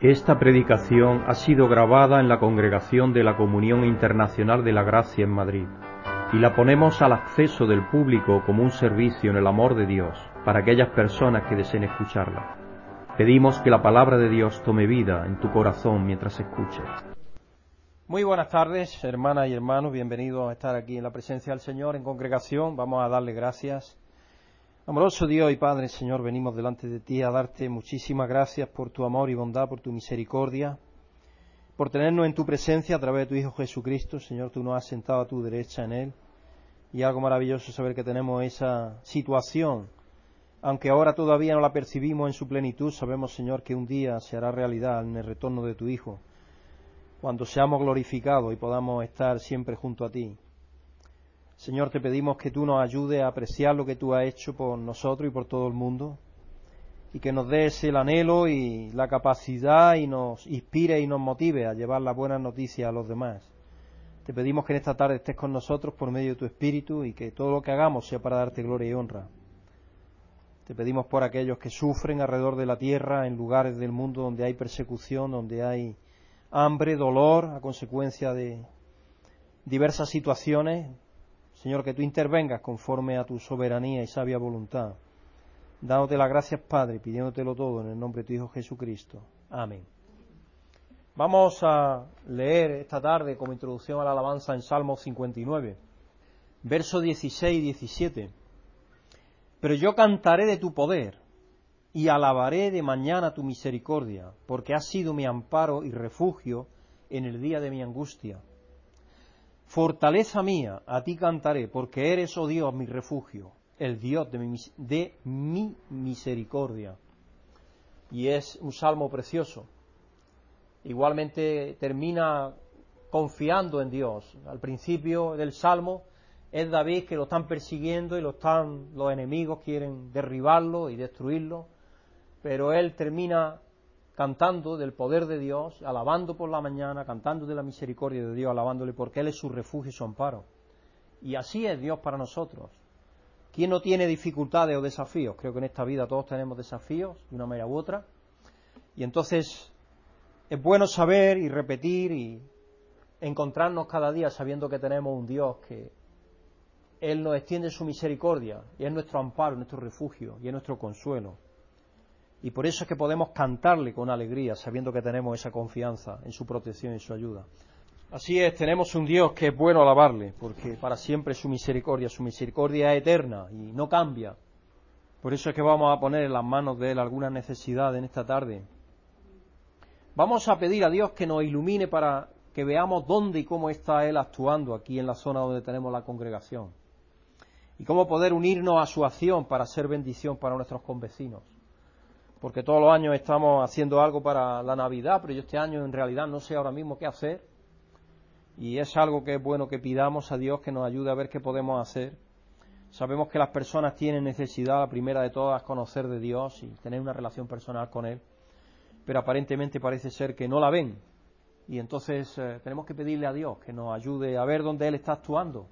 Esta predicación ha sido grabada en la Congregación de la Comunión Internacional de la Gracia en Madrid y la ponemos al acceso del público como un servicio en el amor de Dios para aquellas personas que deseen escucharla. Pedimos que la palabra de Dios tome vida en tu corazón mientras escuches. Muy buenas tardes, hermanas y hermanos, bienvenidos a estar aquí en la presencia del Señor en congregación. Vamos a darle gracias Amoroso Dios y Padre, Señor, venimos delante de ti a darte muchísimas gracias por tu amor y bondad, por tu misericordia, por tenernos en tu presencia a través de tu Hijo Jesucristo. Señor, tú nos has sentado a tu derecha en Él. Y algo maravilloso saber que tenemos esa situación. Aunque ahora todavía no la percibimos en su plenitud, sabemos, Señor, que un día se hará realidad en el retorno de tu Hijo, cuando seamos glorificados y podamos estar siempre junto a ti. Señor, te pedimos que tú nos ayudes a apreciar lo que tú has hecho por nosotros y por todo el mundo y que nos des el anhelo y la capacidad y nos inspire y nos motive a llevar las buenas noticias a los demás. Te pedimos que en esta tarde estés con nosotros por medio de tu Espíritu y que todo lo que hagamos sea para darte gloria y honra. Te pedimos por aquellos que sufren alrededor de la tierra, en lugares del mundo donde hay persecución, donde hay hambre, dolor a consecuencia de diversas situaciones, Señor, que tú intervengas conforme a tu soberanía y sabia voluntad. Dándote las gracias, Padre, pidiéndotelo todo en el nombre de tu Hijo Jesucristo. Amén. Vamos a leer esta tarde como introducción a la alabanza en Salmo 59, versos 16 y 17. Pero yo cantaré de tu poder y alabaré de mañana tu misericordia, porque has sido mi amparo y refugio en el día de mi angustia. Fortaleza mía, a ti cantaré, porque eres, oh Dios, mi refugio, el Dios de mi, misericordia. Y es un salmo precioso. Igualmente termina confiando en Dios. Al principio del salmo es David que lo están persiguiendo y lo están, los enemigos quieren derribarlo y destruirlo, pero él termina cantando del poder de Dios, alabando por la mañana, cantando de la misericordia de Dios, alabándole porque Él es su refugio y su amparo. Y así es Dios para nosotros. ¿Quién no tiene dificultades o desafíos? Creo que en esta vida todos tenemos desafíos, de una manera u otra. Y entonces es bueno saber y repetir y encontrarnos cada día sabiendo que tenemos un Dios que Él nos extiende su misericordia y es nuestro amparo, nuestro refugio y es nuestro consuelo. Y por eso es que podemos cantarle con alegría, sabiendo que tenemos esa confianza en su protección y su ayuda. Así es, tenemos un Dios que es bueno alabarle, porque para siempre su misericordia, su misericordia es eterna y no cambia. Por eso es que vamos a poner en las manos de Él alguna necesidad en esta tarde. Vamos a pedir a Dios que nos ilumine para que veamos dónde y cómo está Él actuando aquí en la zona donde tenemos la congregación. Y cómo poder unirnos a su acción para ser bendición para nuestros convecinos porque todos los años estamos haciendo algo para la Navidad, pero yo este año en realidad no sé ahora mismo qué hacer. Y es algo que es bueno que pidamos a Dios que nos ayude a ver qué podemos hacer. Sabemos que las personas tienen necesidad, la primera de todas, conocer de Dios y tener una relación personal con Él, pero aparentemente parece ser que no la ven. Y entonces eh, tenemos que pedirle a Dios que nos ayude a ver dónde Él está actuando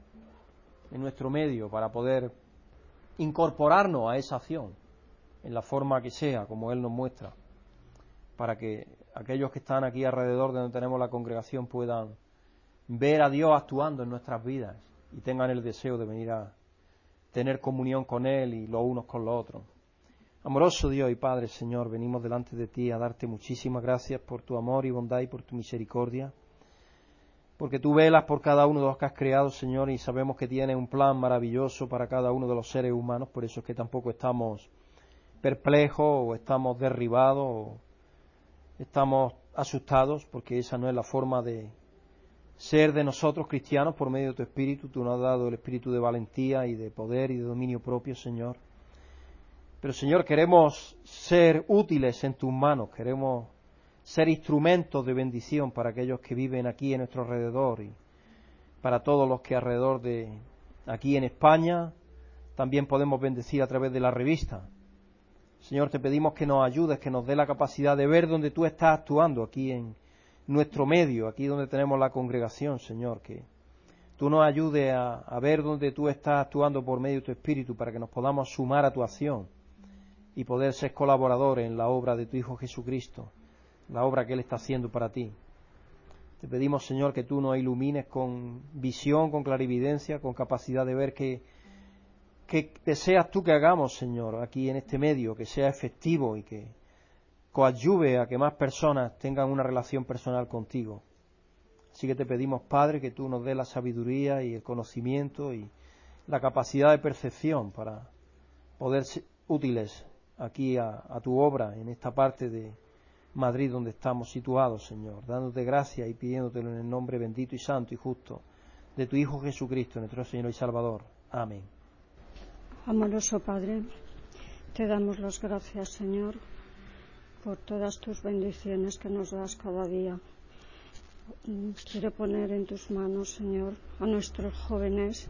en nuestro medio para poder incorporarnos a esa acción en la forma que sea, como Él nos muestra, para que aquellos que están aquí alrededor de donde tenemos la congregación puedan ver a Dios actuando en nuestras vidas y tengan el deseo de venir a tener comunión con Él y los unos con los otros. Amoroso Dios y Padre, Señor, venimos delante de ti a darte muchísimas gracias por tu amor y bondad y por tu misericordia, porque tú velas por cada uno de los que has creado, Señor, y sabemos que tienes un plan maravilloso para cada uno de los seres humanos, por eso es que tampoco estamos perplejos o estamos derribados o estamos asustados porque esa no es la forma de ser de nosotros cristianos por medio de tu espíritu. Tú nos has dado el espíritu de valentía y de poder y de dominio propio, Señor. Pero, Señor, queremos ser útiles en tus manos, queremos ser instrumentos de bendición para aquellos que viven aquí en nuestro alrededor y para todos los que alrededor de aquí en España también podemos bendecir a través de la revista Señor, te pedimos que nos ayudes, que nos dé la capacidad de ver dónde tú estás actuando aquí en nuestro medio, aquí donde tenemos la congregación, Señor, que tú nos ayudes a, ver dónde tú estás actuando por medio de tu Espíritu para que nos podamos sumar a tu acción y poder ser colaboradores en la obra de tu Hijo Jesucristo, la obra que Él está haciendo para ti. Te pedimos, Señor, que tú nos ilumines con visión, con clarividencia, con capacidad de ver que, que deseas tú que hagamos, Señor, aquí en este medio, que sea efectivo y que coadyuve a que más personas tengan una relación personal contigo. Así que te pedimos, Padre, que tú nos dé la sabiduría y el conocimiento y la capacidad de percepción para poder ser útiles aquí a, a tu obra en esta parte de, Madrid donde estamos situados, Señor, dándote gracias y pidiéndotelo en el nombre bendito y santo y justo de tu Hijo Jesucristo, nuestro Señor y Salvador. Amén. Amoroso Padre, te damos las gracias, Señor, por todas tus bendiciones que nos das cada día. Quiero poner en tus manos, Señor, a nuestros jóvenes,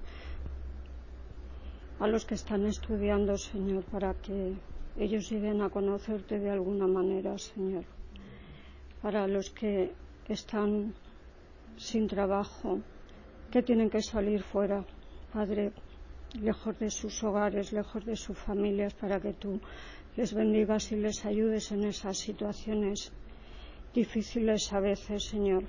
a los que están estudiando, Señor, para que ellos lleguen a conocerte de alguna manera, Señor para los que están sin trabajo, que tienen que salir fuera, Padre, lejos de sus hogares, lejos de sus familias, para que tú les bendigas y les ayudes en esas situaciones difíciles a veces, Señor.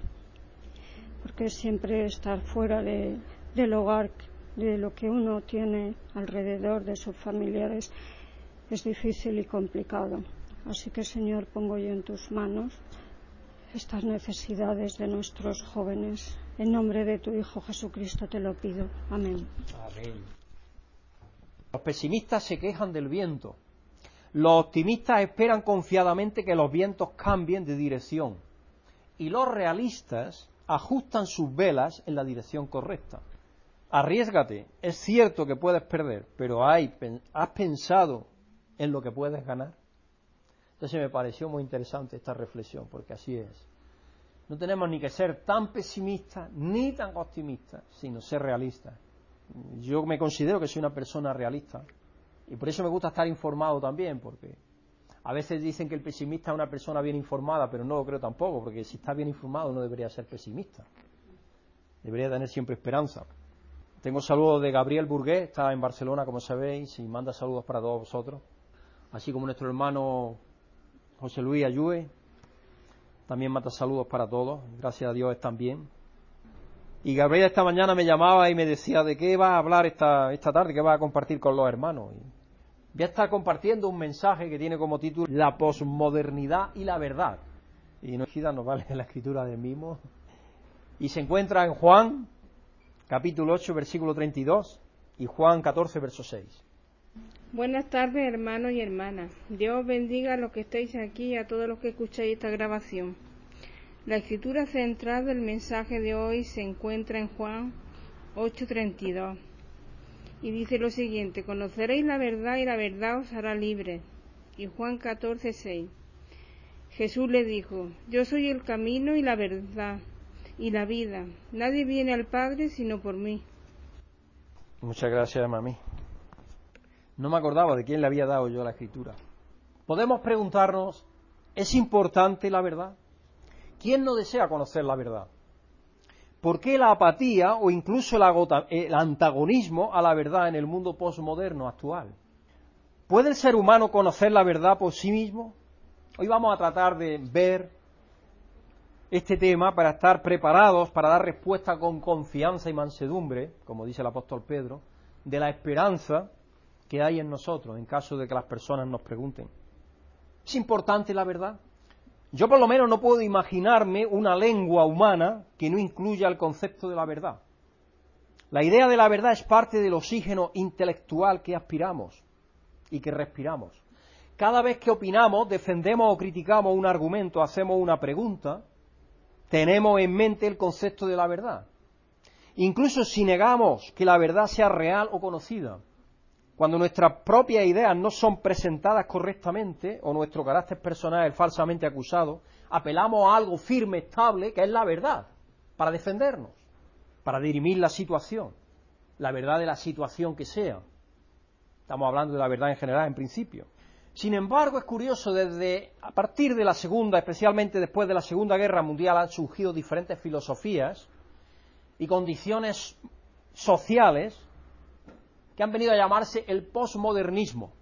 Porque siempre estar fuera del hogar, de lo que uno tiene alrededor de sus familiares, es difícil y complicado. Así que, Señor, pongo yo en tus manos estas necesidades de nuestros jóvenes. En nombre de tu Hijo Jesucristo te lo pido. Amén. Amén. Los pesimistas se quejan del viento. Los optimistas esperan confiadamente que los vientos cambien de dirección. Y los realistas ajustan sus velas en la dirección correcta. Arriesgate. Es cierto que puedes perder, pero hay, ¿has pensado en lo que puedes ganar? Entonces me pareció muy interesante esta reflexión, porque así es. No tenemos ni que ser tan pesimistas ni tan optimistas, sino ser realistas. Yo me considero que soy una persona realista y por eso me gusta estar informado también, porque a veces dicen que el pesimista es una persona bien informada, pero no lo creo tampoco, porque si está bien informado no debería ser pesimista. Debería tener siempre esperanza. Tengo saludos de Gabriel Burgués, está en Barcelona, como sabéis, y manda saludos para todos vosotros. Así como nuestro hermano José Luis Ayue, también mata saludos para todos, gracias a Dios están bien. Y Gabriel esta mañana me llamaba y me decía de qué va a hablar esta, esta tarde, qué va a compartir con los hermanos. Y voy a compartiendo un mensaje que tiene como título La posmodernidad y la verdad. Y no nos vale la escritura del mismo. Y se encuentra en Juan, capítulo 8, versículo 32, y Juan 14, verso 6. Buenas tardes, hermanos y hermanas. Dios bendiga a los que estáis aquí y a todos los que escucháis esta grabación. La escritura central del mensaje de hoy se encuentra en Juan 8:32 y dice lo siguiente, conoceréis la verdad y la verdad os hará libre. Y Juan 14:6. Jesús le dijo, yo soy el camino y la verdad y la vida. Nadie viene al Padre sino por mí. Muchas gracias, mami. No me acordaba de quién le había dado yo la escritura. Podemos preguntarnos, ¿es importante la verdad? ¿Quién no desea conocer la verdad? ¿Por qué la apatía o incluso el, antagonismo a la verdad en el mundo postmoderno actual? ¿Puede el ser humano conocer la verdad por sí mismo? Hoy vamos a tratar de ver este tema para estar preparados para dar respuesta con confianza y mansedumbre, como dice el apóstol Pedro, de la esperanza que hay en nosotros en caso de que las personas nos pregunten. ¿Es importante la verdad? Yo por lo menos no puedo imaginarme una lengua humana que no incluya el concepto de la verdad. La idea de la verdad es parte del oxígeno intelectual que aspiramos y que respiramos. Cada vez que opinamos, defendemos o criticamos un argumento, hacemos una pregunta, tenemos en mente el concepto de la verdad. Incluso si negamos que la verdad sea real o conocida, cuando nuestras propias ideas no son presentadas correctamente o nuestro carácter personal es falsamente acusado, apelamos a algo firme, estable, que es la verdad, para defendernos, para dirimir la situación, la verdad de la situación que sea. Estamos hablando de la verdad en general, en principio. Sin embargo, es curioso, desde a partir de la Segunda, especialmente después de la Segunda Guerra Mundial, han surgido diferentes filosofías y condiciones sociales que han venido a llamarse el posmodernismo,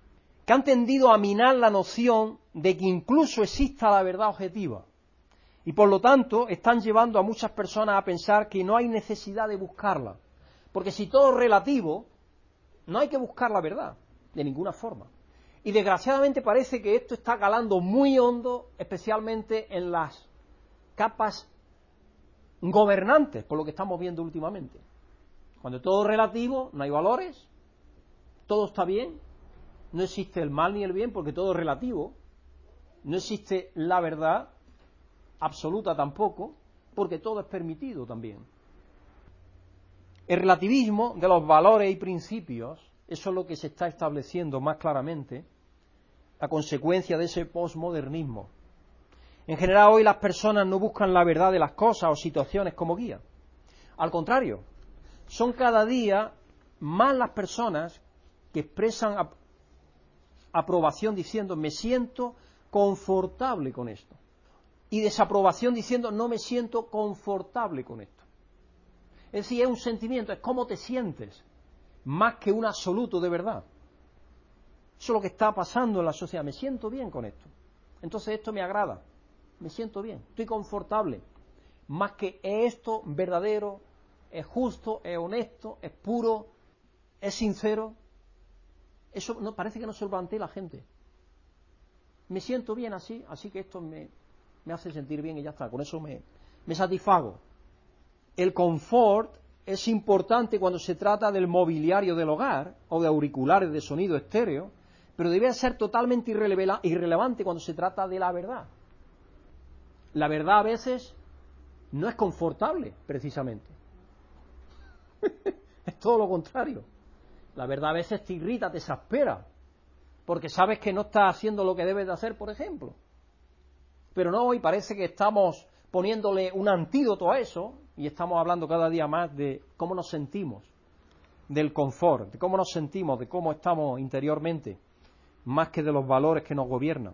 que han tendido a minar la noción de que incluso exista la verdad objetiva. Y por lo tanto están llevando a muchas personas a pensar que no hay necesidad de buscarla. Porque si todo es relativo, no hay que buscar la verdad, de ninguna forma. Y desgraciadamente parece que esto está calando muy hondo, especialmente en las capas gobernantes, por lo que estamos viendo últimamente. Cuando todo es relativo, no hay valores, todo está bien, no existe el mal ni el bien porque todo es relativo, no existe la verdad absoluta tampoco, porque todo es permitido también. El relativismo de los valores y principios, eso es lo que se está estableciendo más claramente a consecuencia de ese posmodernismo. En general hoy las personas no buscan la verdad de las cosas o situaciones como guía. Al contrario, son cada día más las personas que expresan aprobación diciendo me siento confortable con esto y desaprobación diciendo no me siento confortable con esto. Es decir, es un sentimiento, es cómo te sientes, más que un absoluto de verdad. Eso es lo que está pasando en la sociedad. Me siento bien con esto. Entonces esto me agrada. Me siento bien. Estoy confortable. Más que es esto verdadero, es justo, es honesto, es puro, es sincero. Eso no, parece que no se lo plantea la gente. Me siento bien así, así que esto me, me hace sentir bien y ya está, con eso me, me satisfago. El confort es importante cuando se trata del mobiliario del hogar o de auriculares de sonido estéreo, pero debe ser totalmente irrelevante cuando se trata de la verdad. La verdad a veces no es confortable, precisamente. es todo lo contrario. La verdad a veces te irrita, te exaspera, porque sabes que no estás haciendo lo que debes de hacer, por ejemplo pero no, hoy parece que estamos poniéndole un antídoto a eso y estamos hablando cada día más de cómo nos sentimos, del confort, de cómo nos sentimos, de cómo estamos interiormente, más que de los valores que nos gobiernan.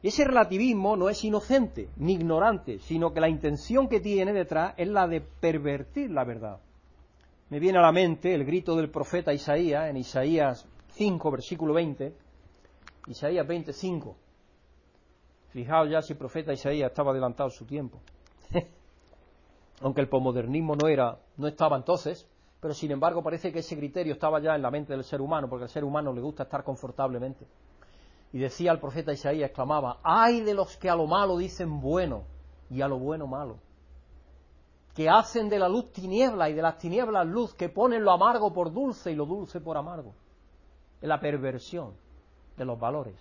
Y ese relativismo no es inocente ni ignorante, sino que la intención que tiene detrás es la de pervertir la verdad. Me viene a la mente el grito del profeta Isaías en Isaías 5, versículo 20, Isaías 25. Fijaos ya si el profeta Isaías estaba adelantado su tiempo. Aunque el posmodernismo no era, no estaba entonces, pero sin embargo parece que ese criterio estaba ya en la mente del ser humano, porque al ser humano le gusta estar confortablemente. Y decía el profeta Isaías, exclamaba, ay de los que a lo malo dicen bueno y a lo bueno malo, que hacen de la luz tiniebla y de las tinieblas luz, que ponen lo amargo por dulce y lo dulce por amargo. Es la perversión de los valores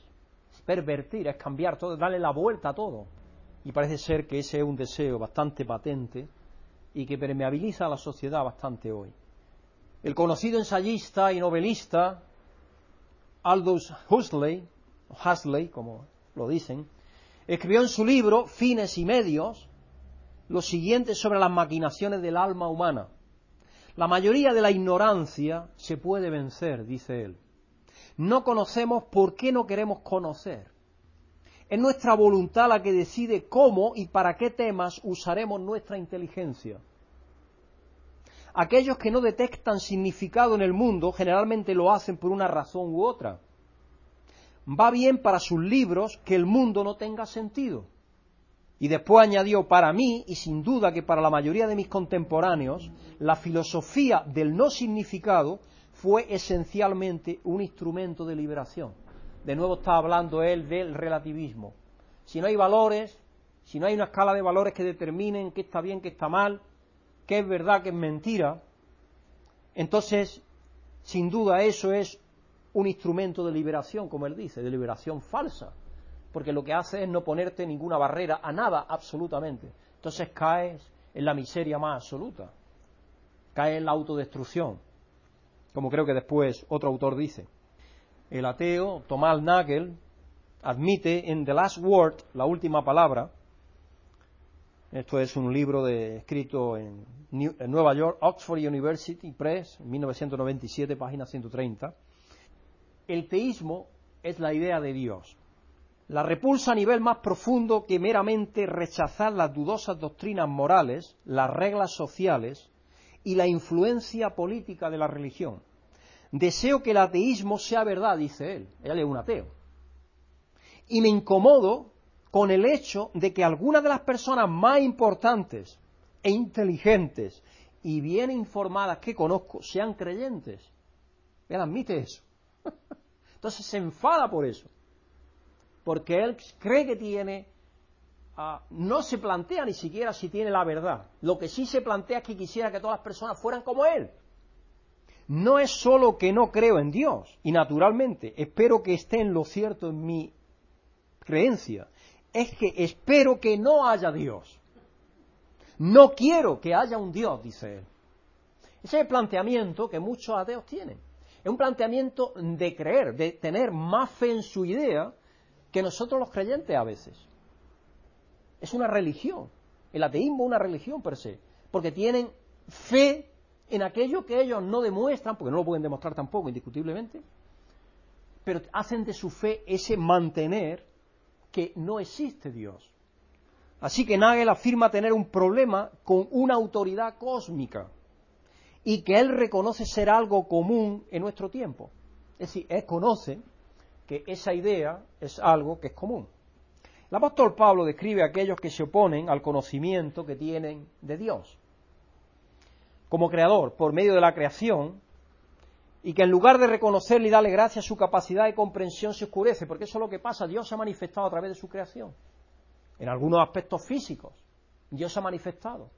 pervertir, es cambiar todo, darle la vuelta a todo. Y parece ser que ese es un deseo bastante patente y que permeabiliza a la sociedad bastante hoy. El conocido ensayista y novelista Aldous Huxley, Huxley, como lo dicen, escribió en su libro Fines y Medios lo siguiente sobre las maquinaciones del alma humana. La mayoría de la ignorancia se puede vencer, dice él. No conocemos por qué no queremos conocer. Es nuestra voluntad la que decide cómo y para qué temas usaremos nuestra inteligencia. Aquellos que no detectan significado en el mundo generalmente lo hacen por una razón u otra. Va bien para sus libros que el mundo no tenga sentido. Y después añadió, para mí, y sin duda que para la mayoría de mis contemporáneos, la filosofía del no significado fue esencialmente un instrumento de liberación. De nuevo está hablando él del relativismo. Si no hay valores, si no hay una escala de valores que determinen qué está bien, qué está mal, qué es verdad, qué es mentira, entonces, sin duda, eso es un instrumento de liberación, como él dice, de liberación falsa, porque lo que hace es no ponerte ninguna barrera a nada absolutamente. Entonces caes en la miseria más absoluta, caes en la autodestrucción como creo que después otro autor dice. El ateo Tomás Nagel admite en The Last Word, la última palabra, esto es un libro de, escrito en, en, Nueva York, Oxford University Press, en 1997, página 130. El teísmo es la idea de Dios. La repulsa a nivel más profundo que meramente rechazar las dudosas doctrinas morales, las reglas sociales y la influencia política de la religión. Deseo que el ateísmo sea verdad, dice él. Él es un ateo. Y me incomodo con el hecho de que algunas de las personas más importantes e inteligentes y bien informadas que conozco sean creyentes. Él admite eso. Entonces se enfada por eso. Porque él cree que tiene, ah, no se plantea ni siquiera si tiene la verdad. Lo que sí se plantea es que quisiera que todas las personas fueran como él. No es solo que no creo en Dios, y naturalmente espero que esté en lo cierto en mi creencia, es que espero que no haya Dios. No quiero que haya un Dios, dice él. Ese es el planteamiento que muchos ateos tienen. Es un planteamiento de creer, de tener más fe en su idea que nosotros los creyentes a veces. Es una religión. El ateísmo es una religión per se. Porque tienen fe en aquello que ellos no demuestran, porque no lo pueden demostrar tampoco, indiscutiblemente, pero hacen de su fe ese mantener que no existe Dios. Así que Nagel afirma tener un problema con una autoridad cósmica y que él reconoce ser algo común en nuestro tiempo. Es decir, él conoce que esa idea es algo que es común. El apóstol Pablo describe a aquellos que se oponen al conocimiento que tienen de Dios como creador por medio de la creación y que en lugar de reconocerle y darle gracias, su capacidad de comprensión se oscurece, porque eso es lo que pasa, Dios se ha manifestado a través de su creación en algunos aspectos físicos. Dios se ha manifestado.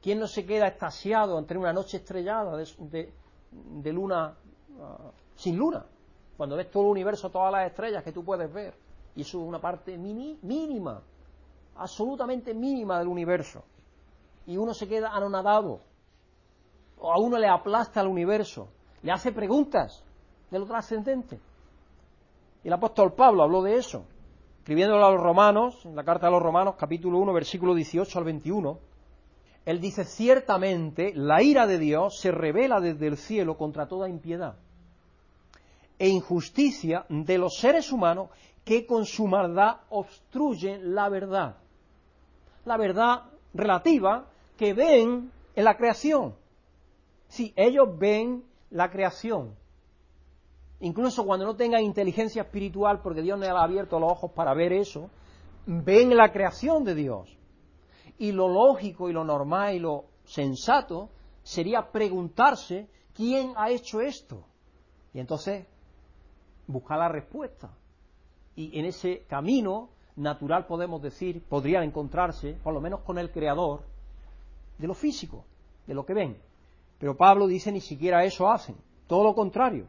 ¿Quién no se queda extasiado entre una noche estrellada de, luna ah, sin luna? Cuando ves todo el universo, todas las estrellas que tú puedes ver. Y eso es una parte mínima, absolutamente mínima del universo. Y uno se queda anonadado. O a uno le aplasta el universo. Le hace preguntas de lo trascendente. Y el apóstol Pablo habló de eso escribiéndolo a los romanos, en la carta a los romanos, capítulo 1, versículo 18 al 21, él dice, ciertamente la ira de Dios se revela desde el cielo contra toda impiedad e injusticia de los seres humanos que con su maldad obstruyen la verdad. La verdad relativa que ven en la creación. Si ellos ven la creación, incluso cuando no tengan inteligencia espiritual, porque Dios les ha abierto los ojos para ver eso, ven la creación de Dios. Y lo lógico y lo normal y lo sensato sería preguntarse quién ha hecho esto. Y entonces buscar la respuesta. Y en ese camino natural podemos decir, podrían encontrarse, por lo menos con el creador, de lo físico, de lo que ven. Pero Pablo dice ni siquiera eso hacen, todo lo contrario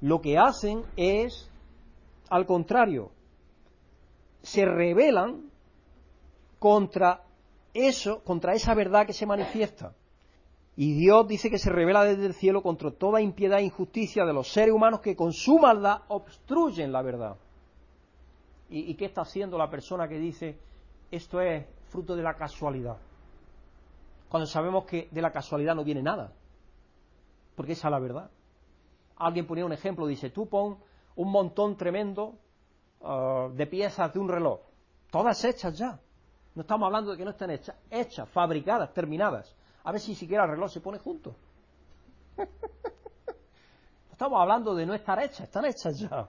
lo que hacen es, al contrario, se rebelan contra eso, contra esa verdad que se manifiesta. Y Dios dice que se revela desde el cielo contra toda impiedad e injusticia de los seres humanos que con su maldad obstruyen la verdad. ¿Y, ¿Y, qué está haciendo la persona que dice esto es fruto de la casualidad? Cuando sabemos que de la casualidad no viene nada. Porque esa es la verdad. Alguien ponía un ejemplo, dice, tú pon un montón tremendo uh, de piezas de un reloj, todas hechas ya. No estamos hablando de que no estén hechas, hechas, fabricadas, terminadas. A ver si siquiera el reloj se pone junto. estamos hablando de no estar hechas, están hechas ya.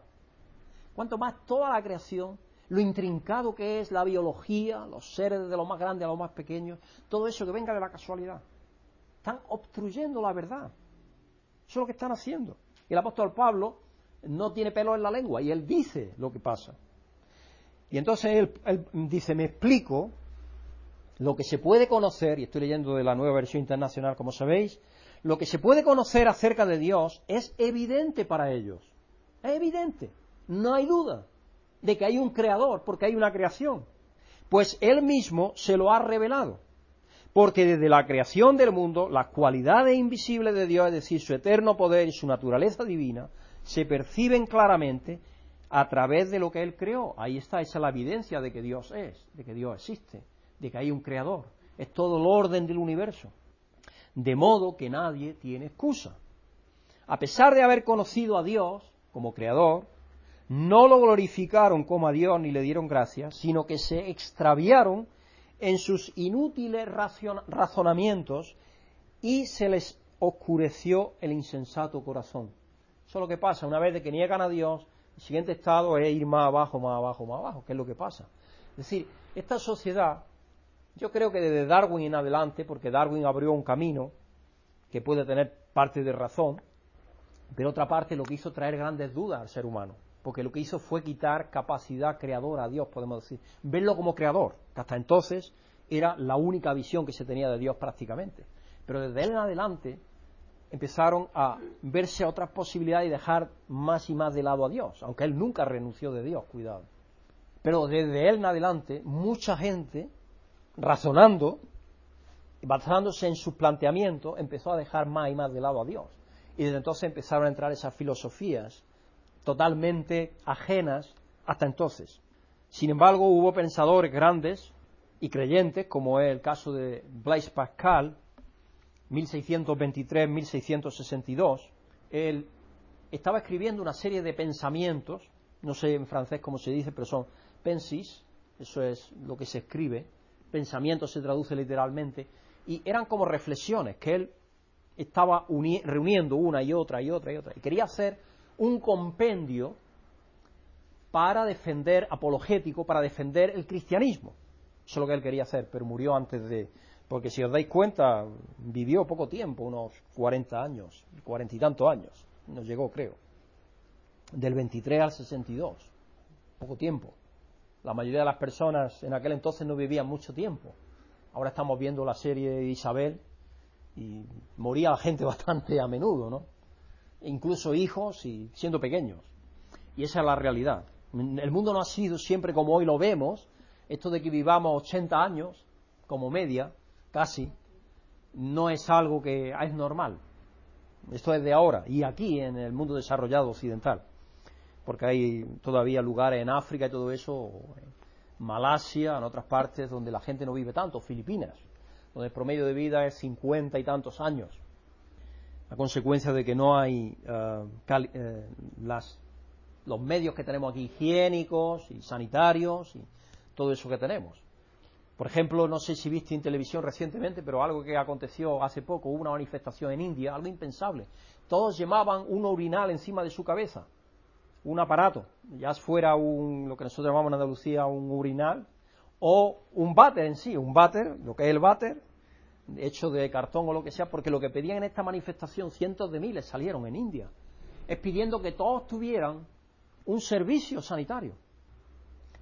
Cuanto más toda la creación, lo intrincado que es la biología, los seres de lo más grande a lo más pequeño, todo eso que venga de la casualidad. Están obstruyendo la verdad. Eso es lo que están haciendo. Y el apóstol Pablo no tiene pelo en la lengua y él dice lo que pasa. Y entonces él, dice, me explico lo que se puede conocer, y estoy leyendo de la nueva versión internacional, como sabéis, lo que se puede conocer acerca de Dios es evidente para ellos. Es evidente, no hay duda de que hay un creador, porque hay una creación. Pues él mismo se lo ha revelado porque desde la creación del mundo las cualidades invisibles de Dios, es decir, su eterno poder y su naturaleza divina, se perciben claramente a través de lo que Él creó. Ahí está, esa es la evidencia de que Dios es, de que Dios existe, de que hay un creador. Es todo el orden del universo. De modo que nadie tiene excusa. A pesar de haber conocido a Dios como creador, no lo glorificaron como a Dios ni le dieron gracias, sino que se extraviaron en sus inútiles razonamientos y se les oscureció el insensato corazón. Eso es lo que pasa, una vez de que niegan a Dios, el siguiente estado es ir más abajo, más abajo, más abajo, ¿Qué es lo que pasa. Es decir, esta sociedad, yo creo que desde Darwin en adelante, porque Darwin abrió un camino que puede tener parte de razón, pero otra parte lo que hizo traer grandes dudas al ser humano, porque lo que hizo fue quitar capacidad creadora a Dios, podemos decir, verlo como creador, que hasta entonces era la única visión que se tenía de Dios prácticamente. Pero desde él en adelante empezaron a verse otras posibilidades y dejar más y más de lado a Dios, aunque él nunca renunció de Dios, cuidado. Pero desde él en adelante, mucha gente, razonando, basándose en sus planteamientos, empezó a dejar más y más de lado a Dios. Y desde entonces empezaron a entrar esas filosofías totalmente ajenas hasta entonces. Sin embargo, hubo pensadores grandes y creyentes, como es el caso de Blaise Pascal, 1623-1662, él estaba escribiendo una serie de pensamientos, no sé en francés cómo se dice, pero son pensis, eso es lo que se escribe, pensamiento se traduce literalmente, y eran como reflexiones que él estaba reuniendo una y otra y otra y otra, y quería hacer un compendio para defender, apologético, para defender el cristianismo. Eso es lo que él quería hacer, pero murió antes de, porque si os dais cuenta, vivió poco tiempo, unos 40 años, cuarenta y tantos años, nos llegó creo, del 23 al 62, poco tiempo. La mayoría de las personas en aquel entonces no vivían mucho tiempo. Ahora estamos viendo la serie de Isabel y moría la gente bastante a menudo, ¿no? Incluso hijos y siendo pequeños. Y esa es la realidad. El mundo no ha sido siempre como hoy lo vemos, esto de que vivamos 80 años como media, casi, no es algo que es normal. Esto es de ahora y aquí en el mundo desarrollado occidental, porque hay todavía lugares en África y todo eso, en Malasia, en otras partes donde la gente no vive tanto, Filipinas, donde el promedio de vida es 50 y tantos años, a consecuencia de que no hay eh, eh, los medios que tenemos aquí higiénicos y sanitarios y todo eso que tenemos. Por ejemplo, no sé si viste en televisión recientemente, pero algo que aconteció hace poco, hubo una manifestación en India, algo impensable. Todos llevaban un urinal encima de su cabeza, un aparato, ya fuera un, lo que nosotros llamamos en Andalucía un urinal, o un váter en sí, un váter, lo que es el váter, hecho de cartón o lo que sea, porque lo que pedían en esta manifestación, cientos de miles salieron en India, es pidiendo que todos tuvieran un servicio sanitario.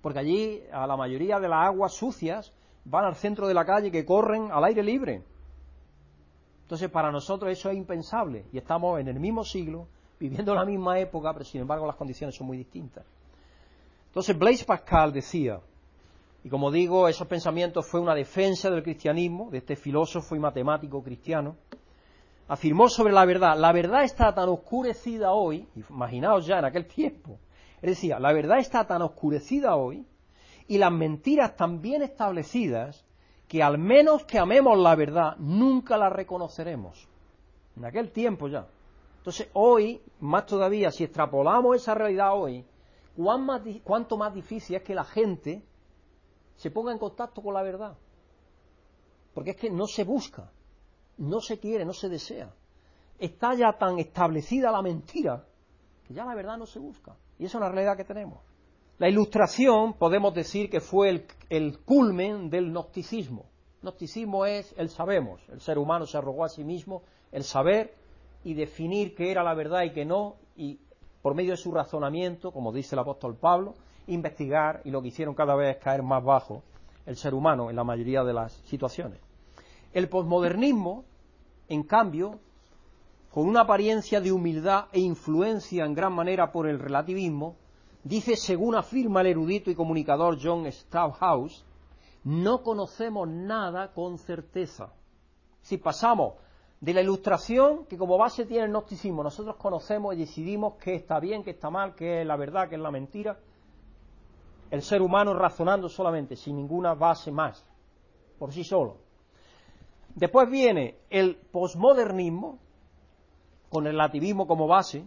Porque allí a la mayoría de las aguas sucias van al centro de la calle, que corren al aire libre. Entonces, para nosotros eso es impensable y estamos en el mismo siglo, viviendo la misma época, pero sin embargo las condiciones son muy distintas. Entonces, Blaise Pascal decía, y como digo, esos pensamientos fue una defensa del cristianismo, de este filósofo y matemático cristiano, afirmó sobre la verdad, la verdad está tan oscurecida hoy, imaginaos ya en aquel tiempo, él decía, la verdad está tan oscurecida hoy y las mentiras tan bien establecidas que al menos que amemos la verdad, nunca la reconoceremos. En aquel tiempo ya. Entonces hoy, más todavía, si extrapolamos esa realidad hoy, cuánto más difícil es que la gente se ponga en contacto con la verdad. Porque es que no se busca, no se quiere, no se desea. Está ya tan establecida la mentira que ya la verdad no se busca. Y esa es la realidad que tenemos. La ilustración podemos decir que fue el, culmen del gnosticismo. Gnosticismo es el sabemos. El ser humano se arrogó a sí mismo el saber y definir qué era la verdad y qué no, y por medio de su razonamiento, como dice el apóstol Pablo, investigar, y lo que hicieron cada vez es caer más bajo el ser humano en la mayoría de las situaciones. El posmodernismo, en cambio, con una apariencia de humildad e influencia en gran manera por el relativismo, Dice, según afirma el erudito y comunicador John Stauhouse, no conocemos nada con certeza. Si pasamos de la ilustración, que como base tiene el gnosticismo, nosotros conocemos y decidimos qué está bien, qué está mal, qué es la verdad, qué es la mentira, el ser humano razonando solamente, sin ninguna base más, por sí solo. Después viene el posmodernismo, con el relativismo como base,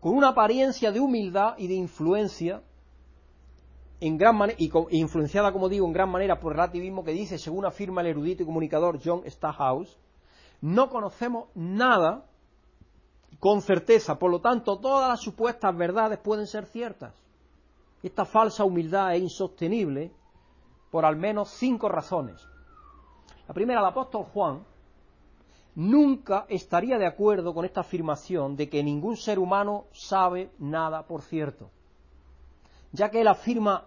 con una apariencia de humildad y de influencia, en gran y influenciada, como digo, en gran manera por el relativismo que dice, según afirma el erudito y comunicador John Stackhouse, no conocemos nada con certeza, por lo tanto, todas las supuestas verdades pueden ser ciertas. Esta falsa humildad es insostenible por al menos cinco razones. La primera, el apóstol Juan nunca estaría de acuerdo con esta afirmación de que ningún ser humano sabe nada por cierto, ya que él afirma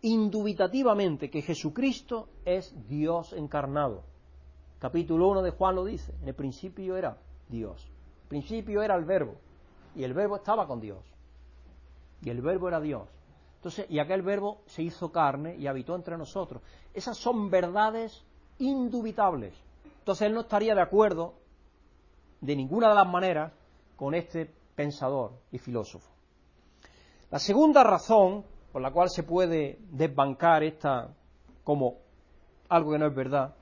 indubitativamente que Jesucristo es Dios encarnado. Capítulo 1 de Juan lo dice, en el principio era Dios, el principio era el verbo, y el verbo estaba con Dios, y el verbo era Dios. Entonces, y aquel verbo se hizo carne y habitó entre nosotros. Esas son verdades indubitables. Entonces él no estaría de acuerdo de ninguna de las maneras con este pensador y filósofo. La segunda razón por la cual se puede desbancar esta como algo que no es verdad,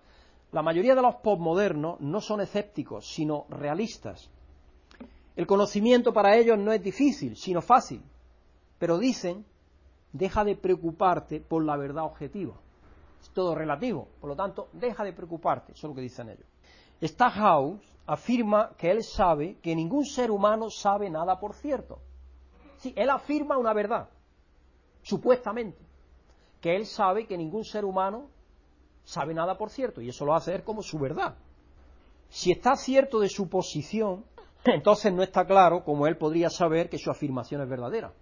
la mayoría de los postmodernos no son escépticos, sino realistas. El conocimiento para ellos no es difícil, sino fácil, pero dicen, deja de preocuparte por la verdad objetiva es todo relativo, por lo tanto, deja de preocuparte, eso es lo que dicen ellos. Stackhouse afirma que él sabe que ningún ser humano sabe nada por cierto. Sí, él afirma una verdad, supuestamente, que él sabe que ningún ser humano sabe nada por cierto, y eso lo hace él como su verdad. Si está cierto de su posición, entonces no está claro cómo él podría saber que su afirmación es verdadera.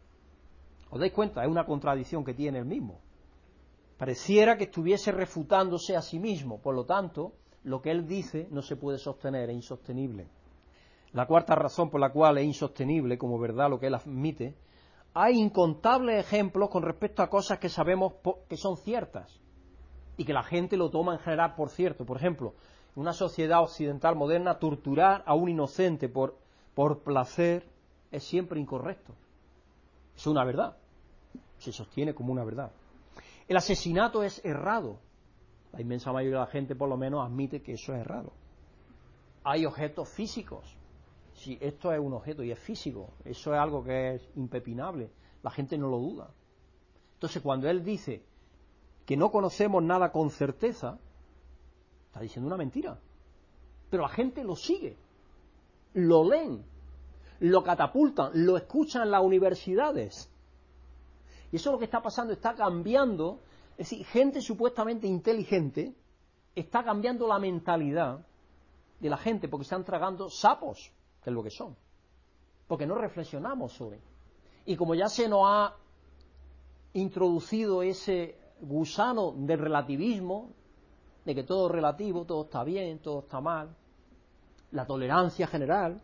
¿Os dais cuenta? Es una contradicción que tiene él mismo. Pareciera que estuviese refutándose a sí mismo, por lo tanto, lo que él dice no se puede sostener, es insostenible. La cuarta razón por la cual es insostenible como verdad lo que él admite, hay incontables ejemplos con respecto a cosas que sabemos que son ciertas y que la gente lo toma en general por cierto. Por ejemplo, en una sociedad occidental moderna, torturar a un inocente por, por placer es siempre incorrecto. Es una verdad. Se sostiene como una verdad. El asesinato es errado. La inmensa mayoría de la gente por lo menos admite que eso es errado. Hay objetos físicos. Si esto es un objeto y es físico, eso es algo que es impepinable. La gente no lo duda. Entonces, cuando él dice que no conocemos nada con certeza, está diciendo una mentira. Pero la gente lo sigue, lo leen, lo catapultan, lo escuchan en las universidades. Y eso es lo que está pasando, está cambiando, es decir, gente supuestamente inteligente está cambiando la mentalidad de la gente porque están tragando sapos, que es lo que son, porque no reflexionamos sobre. Y como ya se nos ha introducido ese gusano del relativismo, de que todo es relativo, todo está bien, todo está mal, la tolerancia general,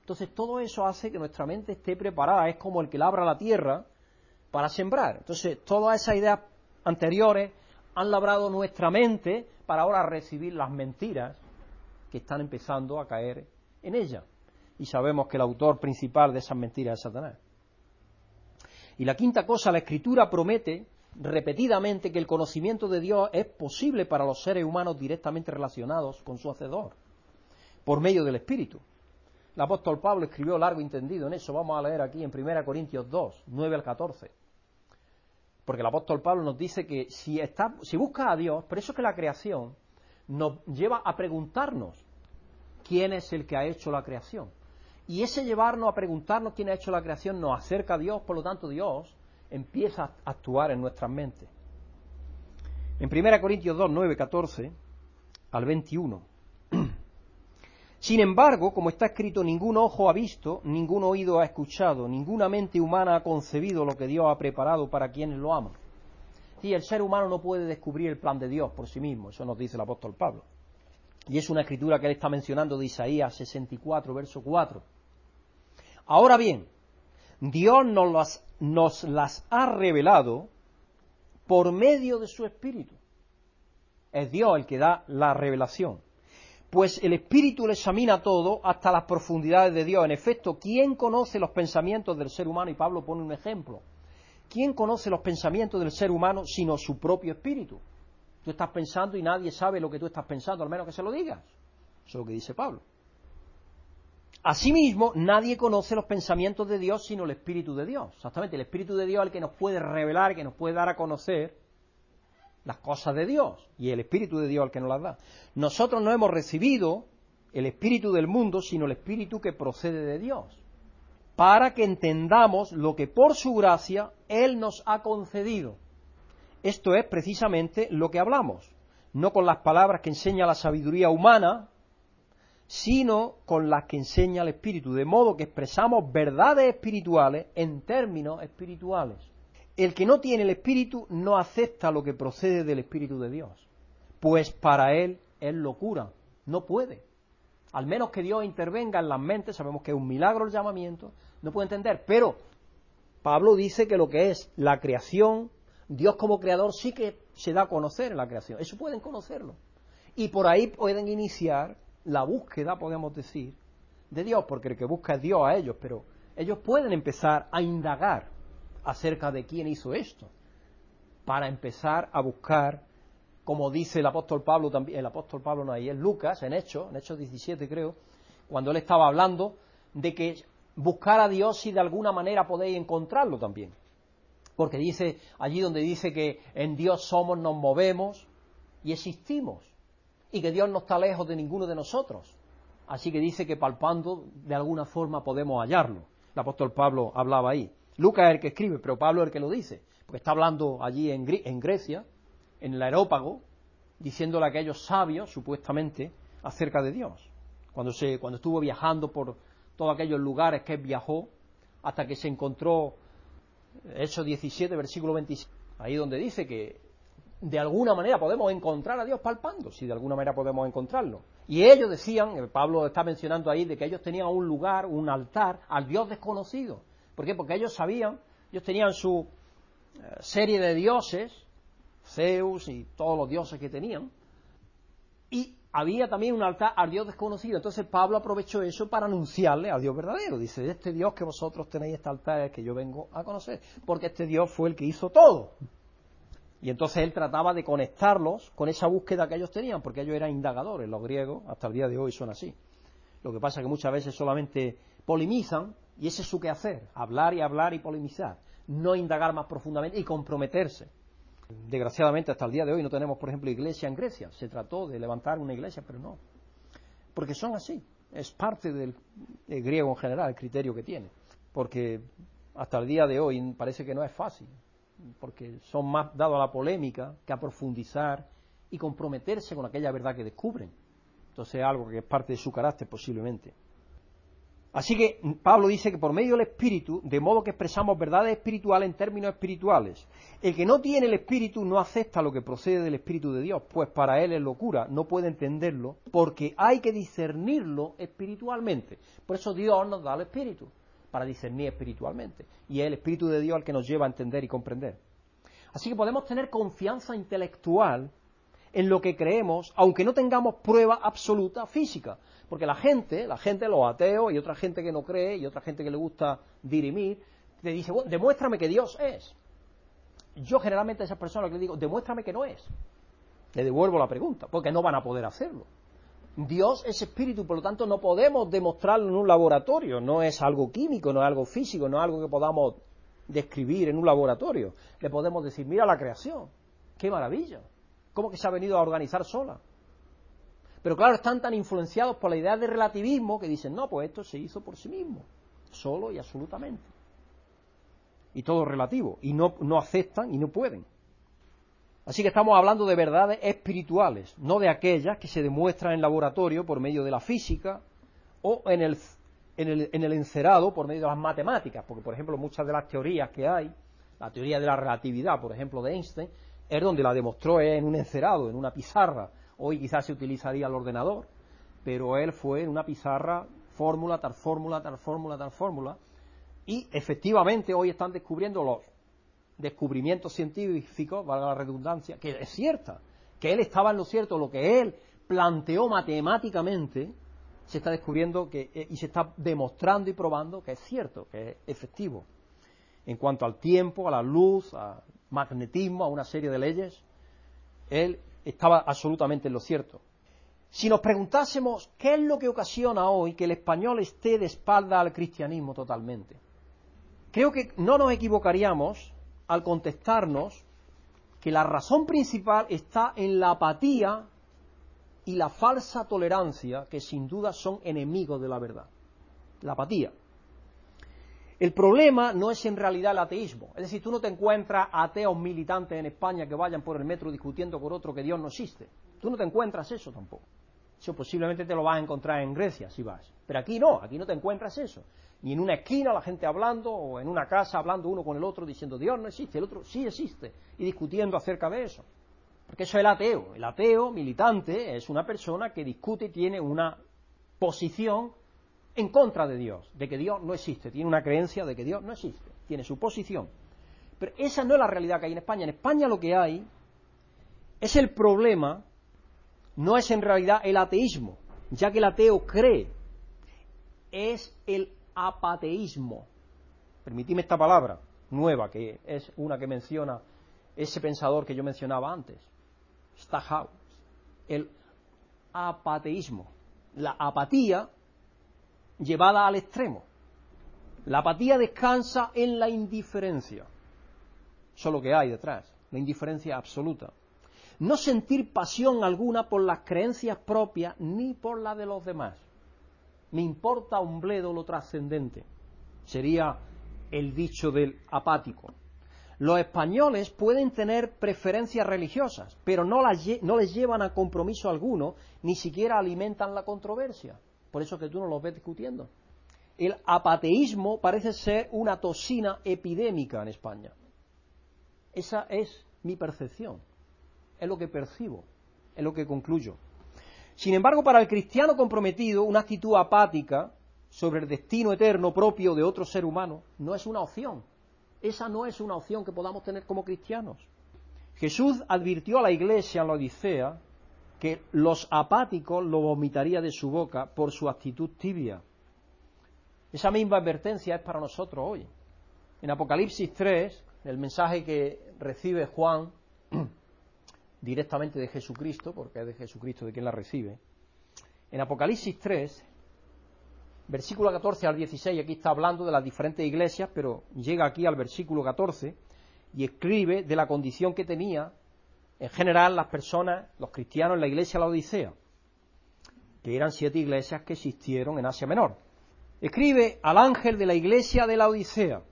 entonces todo eso hace que nuestra mente esté preparada, es como el que labra la tierra, para sembrar. Entonces, todas esas ideas anteriores han labrado nuestra mente para ahora recibir las mentiras que están empezando a caer en ella. Y sabemos que el autor principal de esas mentiras es Satanás. Y la quinta cosa, la escritura promete repetidamente que el conocimiento de Dios es posible para los seres humanos directamente relacionados con su Hacedor, por medio del Espíritu. El apóstol Pablo escribió largo y entendido en eso. Vamos a leer aquí en 1 Corintios 2, 9 al 14. Porque el apóstol Pablo nos dice que si, está, si busca a Dios, por eso es que la creación nos lleva a preguntarnos quién es el que ha hecho la creación. Y ese llevarnos a preguntarnos quién ha hecho la creación nos acerca a Dios, por lo tanto Dios empieza a actuar en nuestras mentes. En 1 Corintios 2, 9, 14 al 21. Sin embargo, como está escrito, ningún ojo ha visto, ningún oído ha escuchado, ninguna mente humana ha concebido lo que Dios ha preparado para quienes lo aman. Sí, el ser humano no puede descubrir el plan de Dios por sí mismo, eso nos dice el apóstol Pablo. Y es una escritura que él está mencionando de Isaías 64, verso 4. Ahora bien, Dios nos las, ha revelado por medio de su Espíritu. Es Dios el que da la revelación pues el Espíritu lo examina todo hasta las profundidades de Dios. En efecto, ¿quién conoce los pensamientos del ser humano? Y Pablo pone un ejemplo. ¿Quién conoce los pensamientos del ser humano sino su propio espíritu? Tú estás pensando y nadie sabe lo que tú estás pensando, al menos que se lo digas. Eso es lo que dice Pablo. Asimismo, nadie conoce los pensamientos de Dios sino el Espíritu de Dios. Exactamente, el Espíritu de Dios es el que nos puede revelar, que nos puede dar a conocer las cosas de Dios y el Espíritu de Dios al que nos las da. Nosotros no hemos recibido el Espíritu del mundo, sino el Espíritu que procede de Dios, para que entendamos lo que por su gracia Él nos ha concedido. esto es precisamente lo que hablamos, no con las palabras que enseña la sabiduría humana, sino con las que enseña el Espíritu, de modo que expresamos verdades espirituales en términos espirituales. El que no tiene el Espíritu no acepta lo que procede del Espíritu de Dios, pues para él es locura, no puede. Al menos que Dios intervenga en las mentes, sabemos que es un milagro el llamamiento, no puede entender, pero Pablo dice que lo que es la creación, Dios como creador sí que se da a conocer en la creación, eso pueden conocerlo. Y por ahí pueden iniciar la búsqueda, podemos decir, de Dios, porque el que busca es Dios a ellos, pero ellos pueden empezar a indagar acerca de quién hizo esto, para empezar a buscar, como dice el apóstol Pablo también, el apóstol Pablo no ahí, es Lucas, en Hechos, en Hechos 17 creo, cuando él estaba hablando de que buscar a Dios si de alguna manera podéis encontrarlo también. Porque dice, allí donde dice que en Dios somos, nos movemos y existimos y que Dios no está lejos de ninguno de nosotros. Así que dice que palpando de alguna forma podemos hallarlo. El apóstol Pablo hablaba ahí. Lucas es el que escribe, pero Pablo es el que lo dice, porque está hablando allí en, Grecia, en el aerópago, diciéndole a aquellos sabios, supuestamente, acerca de Dios. Cuando, se, cuando estuvo viajando por todos aquellos lugares que viajó, hasta que se encontró, Hechos 17, versículo 26, ahí donde dice que de alguna manera podemos encontrar a Dios palpando, si de alguna manera podemos encontrarlo. Y ellos decían, eh, Pablo está mencionando ahí, de que ellos tenían un lugar, un altar al Dios desconocido. ¿Por qué? Porque ellos sabían, ellos tenían su eh, serie de dioses, Zeus y todos los dioses que tenían, y había también un altar al Dios desconocido. Entonces Pablo aprovechó eso para anunciarle al Dios verdadero. Dice, este Dios que vosotros tenéis este altar es que yo vengo a conocer, porque este Dios fue el que hizo todo. Y entonces él trataba de conectarlos con esa búsqueda que ellos tenían, porque ellos eran indagadores, los griegos hasta el día de hoy son así. Lo que pasa es que muchas veces solamente polemizan y ese es su quehacer, hablar y hablar y polemizar, no indagar más profundamente y comprometerse. Desgraciadamente hasta el día de hoy no tenemos, por ejemplo, iglesia en Grecia. Se trató de levantar una iglesia, pero no. Porque son así. Es parte del griego en general el criterio que tiene. Porque hasta el día de hoy parece que no es fácil porque son más dados a la polémica que a profundizar y comprometerse con aquella verdad que descubren. Entonces es algo que es parte de su carácter posiblemente. Así que Pablo dice que por medio del Espíritu, de modo que expresamos verdades espirituales en términos espirituales. El que no tiene el Espíritu no acepta lo que procede del Espíritu de Dios, pues para él es locura, no puede entenderlo, porque hay que discernirlo espiritualmente. Por eso Dios nos da el Espíritu para discernir espiritualmente. Y es el Espíritu de Dios el que nos lleva a entender y comprender. Así que podemos tener confianza intelectual en lo que creemos, aunque no tengamos prueba absoluta física. Porque la gente, la gente, los ateos y otra gente que no cree y otra gente que le gusta dirimir, te dice, bueno, demuéstrame que Dios es. Yo generalmente a esas personas le digo, demuéstrame que no es. Le devuelvo la pregunta, porque no van a poder hacerlo. Dios es espíritu, por lo tanto no podemos demostrarlo en un laboratorio, no es algo químico, no es algo físico, no es algo que podamos describir en un laboratorio. Le podemos decir, mira la creación, qué maravilla, cómo que se ha venido a organizar sola. Pero claro, están tan influenciados por la idea de relativismo que dicen, no, pues esto se hizo por sí mismo, solo y absolutamente. Y todo relativo, y no, no aceptan y no pueden. Así que estamos hablando de verdades espirituales, no de aquellas que se demuestran en laboratorio por medio de la física o en el, en el, encerado por medio de las matemáticas, porque por ejemplo muchas de las teorías que hay, la teoría de la relatividad, por ejemplo, de Einstein, es donde la demostró en un encerado, en una pizarra. Hoy quizás se utilizaría el ordenador, pero él fue en una pizarra, fórmula, tal fórmula, tal fórmula, tal fórmula, y efectivamente hoy están descubriendo los descubrimiento científico, valga la redundancia, que es cierta, que él estaba en lo cierto, lo que él planteó matemáticamente, se está descubriendo que, eh, y se está demostrando y probando que es cierto, que es efectivo. En cuanto al tiempo, a la luz, al magnetismo, a una serie de leyes, él estaba absolutamente en lo cierto. Si nos preguntásemos qué es lo que ocasiona hoy que el español esté de espalda al cristianismo totalmente, creo que no nos equivocaríamos al contestarnos que la razón principal está en la apatía y la falsa tolerancia, que sin duda son enemigos de la verdad. La apatía. El problema no es en realidad el ateísmo. Es decir, tú no te encuentras ateos militantes en España que vayan por el metro discutiendo con otro que Dios no existe. Tú no te encuentras eso tampoco. Eso posiblemente te lo vas a encontrar en Grecia si vas. Pero aquí no, aquí no te encuentras eso. Ni en una esquina la gente hablando o en una casa hablando uno con el otro diciendo Dios no existe, el otro sí existe y discutiendo acerca de eso. Porque eso es el ateo. El ateo militante es una persona que discute y tiene una posición en contra de Dios, de que Dios no existe, tiene una creencia de que Dios no existe, tiene su posición. Pero esa no es la realidad que hay en España. En España lo que hay es el problema, no es en realidad el ateísmo, ya que el ateo cree, es el apateísmo. Permitidme esta palabra nueva, que es una que menciona ese pensador que yo mencionaba antes, Stackhouse, el apateísmo. La apatía llevada al extremo. La apatía descansa en la indiferencia. Eso es lo que hay detrás, la indiferencia absoluta. No sentir pasión alguna por las creencias propias ni por la de los demás. Me importa un bledo lo trascendente. Sería el dicho del apático. Los españoles pueden tener preferencias religiosas, pero no, no les llevan a compromiso alguno, ni siquiera alimentan la controversia. Por eso que tú no los ves discutiendo. El apateísmo parece ser una toxina epidémica en España. Esa es mi percepción. Es lo que percibo. Es lo que concluyo. Sin embargo, para el cristiano comprometido, una actitud apática sobre el destino eterno propio de otro ser humano no es una opción. Esa no es una opción que podamos tener como cristianos. Jesús advirtió a la iglesia en la Odisea que los apáticos lo vomitaría de su boca por su actitud tibia. Esa misma advertencia es para nosotros hoy. En Apocalipsis 3, el mensaje que recibe Juan directamente de Jesucristo, porque es de Jesucristo de quien la recibe, en Apocalipsis 3, versículo 14 al 16, aquí está hablando de las diferentes iglesias, pero llega aquí al versículo 14 y escribe de la condición que tenía en general las personas, los cristianos en la iglesia de la Odisea, que eran siete iglesias que existieron en Asia Menor. Escribe al ángel de la iglesia de la Odisea.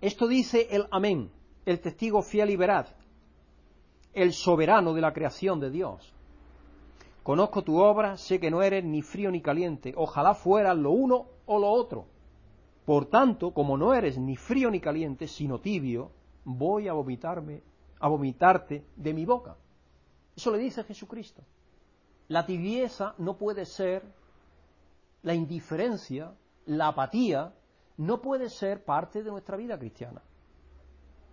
Esto dice el Amén, el testigo fiel y veraz, el soberano de la creación de Dios. Conozco tu obra, sé que no eres ni frío ni caliente, ojalá fueras lo uno o lo otro. Por tanto, como no eres ni frío ni caliente, sino tibio, voy a vomitarme a vomitarte de mi boca. Eso le dice Jesucristo. La tibieza no puede ser, la indiferencia, la apatía, no puede ser parte de nuestra vida cristiana.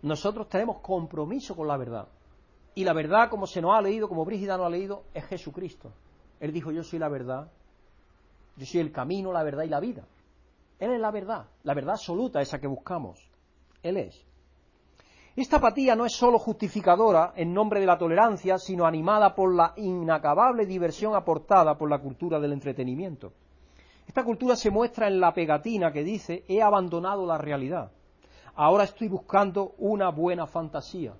Nosotros tenemos compromiso con la verdad. Y la verdad, como se nos ha leído, como Brígida nos ha leído, es Jesucristo. Él dijo, yo soy la verdad, yo soy el camino, la verdad y la vida. Él es la verdad, la verdad absoluta, esa que buscamos. Él es. Esta apatía no es sólo justificadora en nombre de la tolerancia, sino animada por la inacabable diversión aportada por la cultura del entretenimiento. Esta cultura se muestra en la pegatina que dice he abandonado la realidad. Ahora estoy buscando una buena fantasía.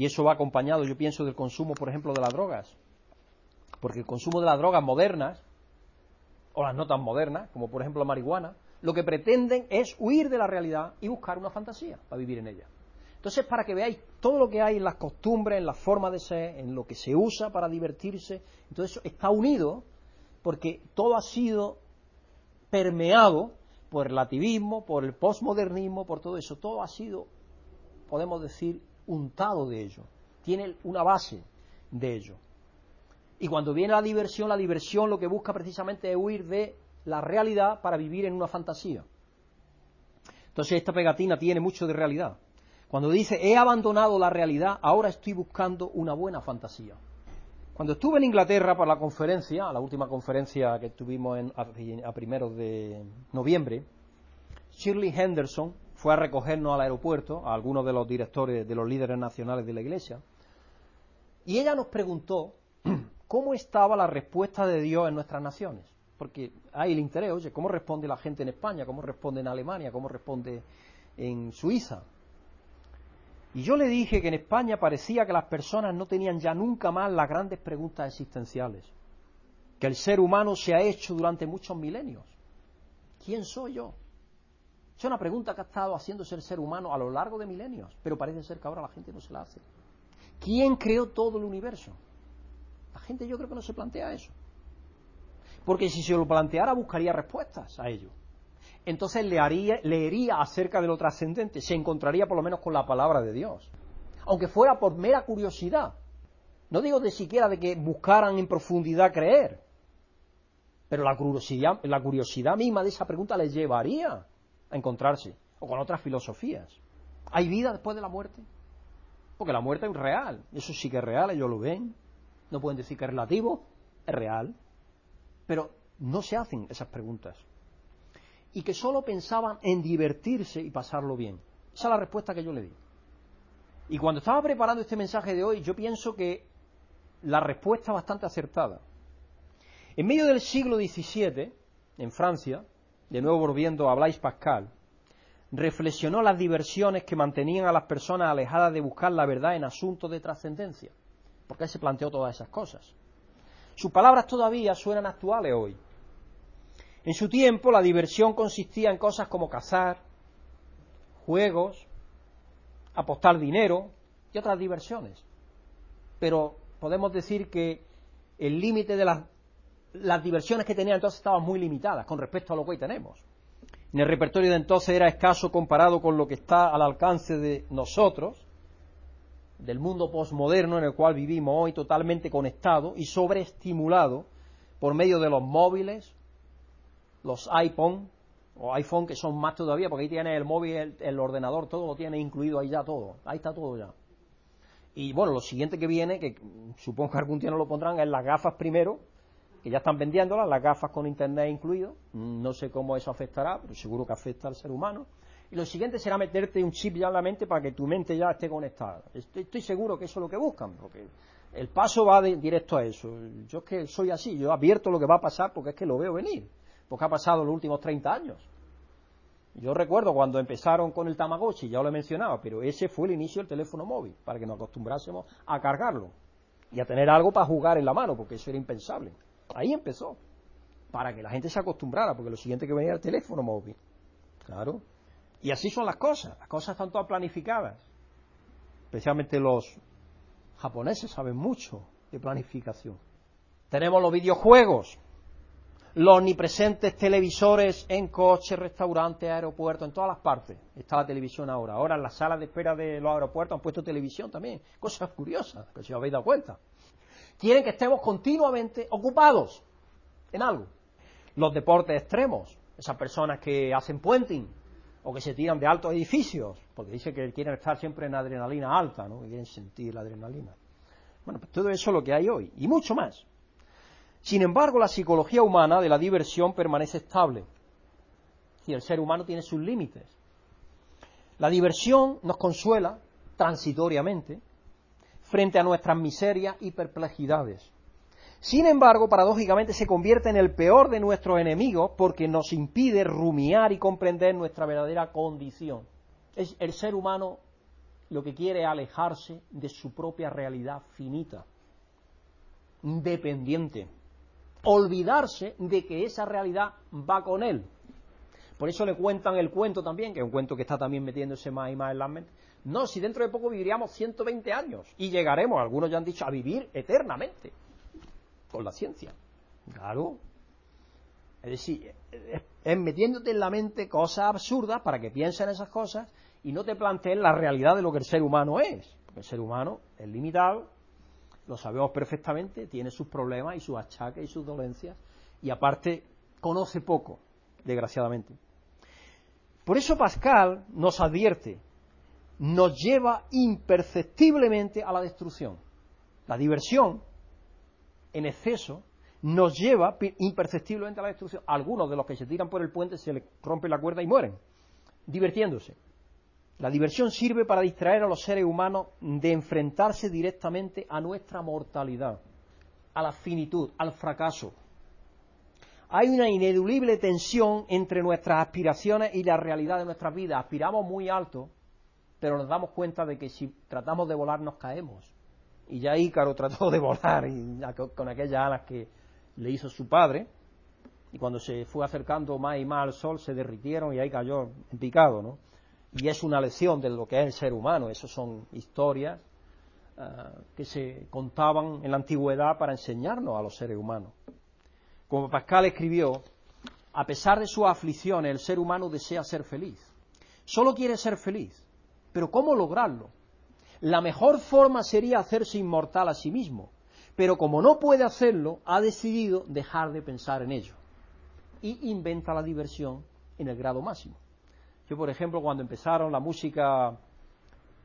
Y eso va acompañado, yo pienso, del consumo, por ejemplo, de las drogas. Porque el consumo de las drogas modernas, o las no tan modernas, como por ejemplo la marihuana, lo que pretenden es huir de la realidad y buscar una fantasía para vivir en ella. Entonces, para que veáis todo lo que hay en las costumbres, en la forma de ser, en lo que se usa para divertirse, entonces está unido porque todo ha sido permeado por el relativismo, por el postmodernismo, por todo eso. Todo ha sido, podemos decir, untado de ello. Tiene una base de ello. Y cuando viene la diversión, la diversión lo que busca precisamente es huir de la realidad para vivir en una fantasía. Entonces esta pegatina tiene mucho de realidad. Cuando dice, he abandonado la realidad, ahora estoy buscando una buena fantasía. Cuando estuve en Inglaterra para la conferencia, la última conferencia que tuvimos a, primeros de noviembre, Shirley Henderson fue a recogernos al aeropuerto, a algunos de los directores, de los líderes nacionales de la iglesia, y ella nos preguntó cómo estaba la respuesta de Dios en nuestras naciones. Porque hay el interés, oye, ¿cómo responde la gente en España? ¿Cómo responde en Alemania? ¿Cómo responde en Suiza? Y yo le dije que en España parecía que las personas no tenían ya nunca más las grandes preguntas existenciales que el ser humano se ha hecho durante muchos milenios. ¿Quién soy yo? Es una pregunta que ha estado haciéndose el ser humano a lo largo de milenios, pero parece ser que ahora la gente no se la hace. ¿Quién creó todo el universo? La gente yo creo que no se plantea eso. Porque si se lo planteara buscaría respuestas a ello. Entonces leería acerca de lo trascendente, se encontraría por lo menos con la palabra de Dios. Aunque fuera por mera curiosidad. No digo de siquiera de que buscaran en profundidad creer, pero la curiosidad, la curiosidad misma de esa pregunta les llevaría a encontrarse, o con otras filosofías. ¿Hay vida después de la muerte? Porque la muerte es real, eso sí que es real, ellos lo ven, no pueden decir que es relativo, es real. Pero no se hacen esas preguntas. Y que solo pensaban en divertirse y pasarlo bien. Esa es la respuesta que yo le di. Y cuando estaba preparando este mensaje de hoy, yo pienso que la respuesta es bastante acertada. En medio del siglo XVII, en Francia, de nuevo volviendo a Blaise Pascal, reflexionó las diversiones que mantenían a las personas alejadas de buscar la verdad en asuntos de trascendencia. Porque él se planteó todas esas cosas. Sus palabras todavía suenan actuales hoy. En su tiempo la diversión consistía en cosas como cazar, juegos, apostar dinero y otras diversiones. Pero podemos decir que el límite de las, las, diversiones que tenía entonces estaban muy limitadas con respecto a lo que hoy tenemos. En el repertorio de entonces era escaso comparado con lo que está al alcance de nosotros, del mundo posmoderno en el cual vivimos hoy totalmente conectado y sobreestimulado por medio de los móviles, los iPhone o iPhone que son más todavía porque ahí tiene el móvil, el, ordenador, todo lo tiene incluido ahí ya todo, ahí está todo ya. Y bueno, lo siguiente que viene, que supongo que algún día no lo pondrán, es las gafas primero, que ya están vendiéndolas, las gafas con internet incluido, no sé cómo eso afectará, pero seguro que afecta al ser humano y lo siguiente será meterte un chip ya en la mente para que tu mente ya esté conectada. Estoy, seguro que eso es lo que buscan, porque el paso va directo a eso. Yo es que soy así, yo advierto lo que va a pasar porque es que lo veo venir, porque ha pasado los últimos 30 años. Yo recuerdo cuando empezaron con el Tamagotchi, ya lo he mencionado, pero ese fue el inicio del teléfono móvil, para que nos acostumbrásemos a cargarlo y a tener algo para jugar en la mano, porque eso era impensable. Ahí empezó, para que la gente se acostumbrara, porque lo siguiente que venía era el teléfono móvil. Claro. Y así son las cosas, las cosas están todas planificadas. Especialmente los japoneses saben mucho de planificación. Tenemos los videojuegos, los omnipresentes televisores en coches, restaurantes, aeropuertos, en todas las partes. Está la televisión ahora. Ahora en las salas de espera de los aeropuertos han puesto televisión también. Cosas curiosas, que si os habéis dado cuenta. Quieren que estemos continuamente ocupados en algo. Los deportes extremos, esas personas que hacen puenting, o que se tiran de altos edificios, porque dice que quieren estar siempre en adrenalina alta, ¿no? que quieren sentir la adrenalina. Bueno, pues todo eso es lo que hay hoy, y mucho más. Sin embargo, la psicología humana de la diversión permanece estable. Y el ser humano tiene sus límites. La diversión nos consuela transitoriamente frente a nuestras miserias y perplejidades. Sin embargo, paradójicamente se convierte en el peor de nuestros enemigos porque nos impide rumiar y comprender nuestra verdadera condición. Es el ser humano lo que quiere alejarse de su propia realidad finita, dependiente, olvidarse de que esa realidad va con él. Por eso le cuentan el cuento también, que es un cuento que está también metiéndose más y más en la mente. No, si dentro de poco viviríamos 120 años y llegaremos, algunos ya han dicho, a vivir eternamente con la ciencia. Claro. Es decir, es, metiéndote en la mente cosas absurdas para que pienses en esas cosas y no te plantees la realidad de lo que el ser humano es. Porque el ser humano es limitado, lo sabemos perfectamente, tiene sus problemas y sus achaques y sus dolencias, y aparte conoce poco, desgraciadamente. Por eso Pascal nos advierte, nos lleva imperceptiblemente a la destrucción. La diversión en exceso nos lleva imperceptiblemente a la destrucción. Algunos de los que se tiran por el puente se les rompe la cuerda y mueren, divirtiéndose. La diversión sirve para distraer a los seres humanos de enfrentarse directamente a nuestra mortalidad, a la finitud, al fracaso. Hay una ineludible tensión entre nuestras aspiraciones y la realidad de nuestras vidas. Aspiramos muy alto, pero nos damos cuenta de que si tratamos de volar nos caemos y ya Ícaro trató de volar y con aquellas alas que le hizo su padre, y cuando se fue acercando más y más al sol se derritieron y ahí cayó en picado, ¿no? Y es una lección de lo que es el ser humano, esas son historias eh, que se contaban en la antigüedad para enseñarnos a los seres humanos. Como Pascal escribió, a pesar de sus aflicciones, el ser humano desea ser feliz. Solo quiere ser feliz. Pero ¿cómo lograrlo? La mejor forma sería hacerse inmortal a sí mismo. Pero como no puede hacerlo, ha decidido dejar de pensar en ello y inventa la diversión en el grado máximo. Yo, por ejemplo, cuando empezaron la música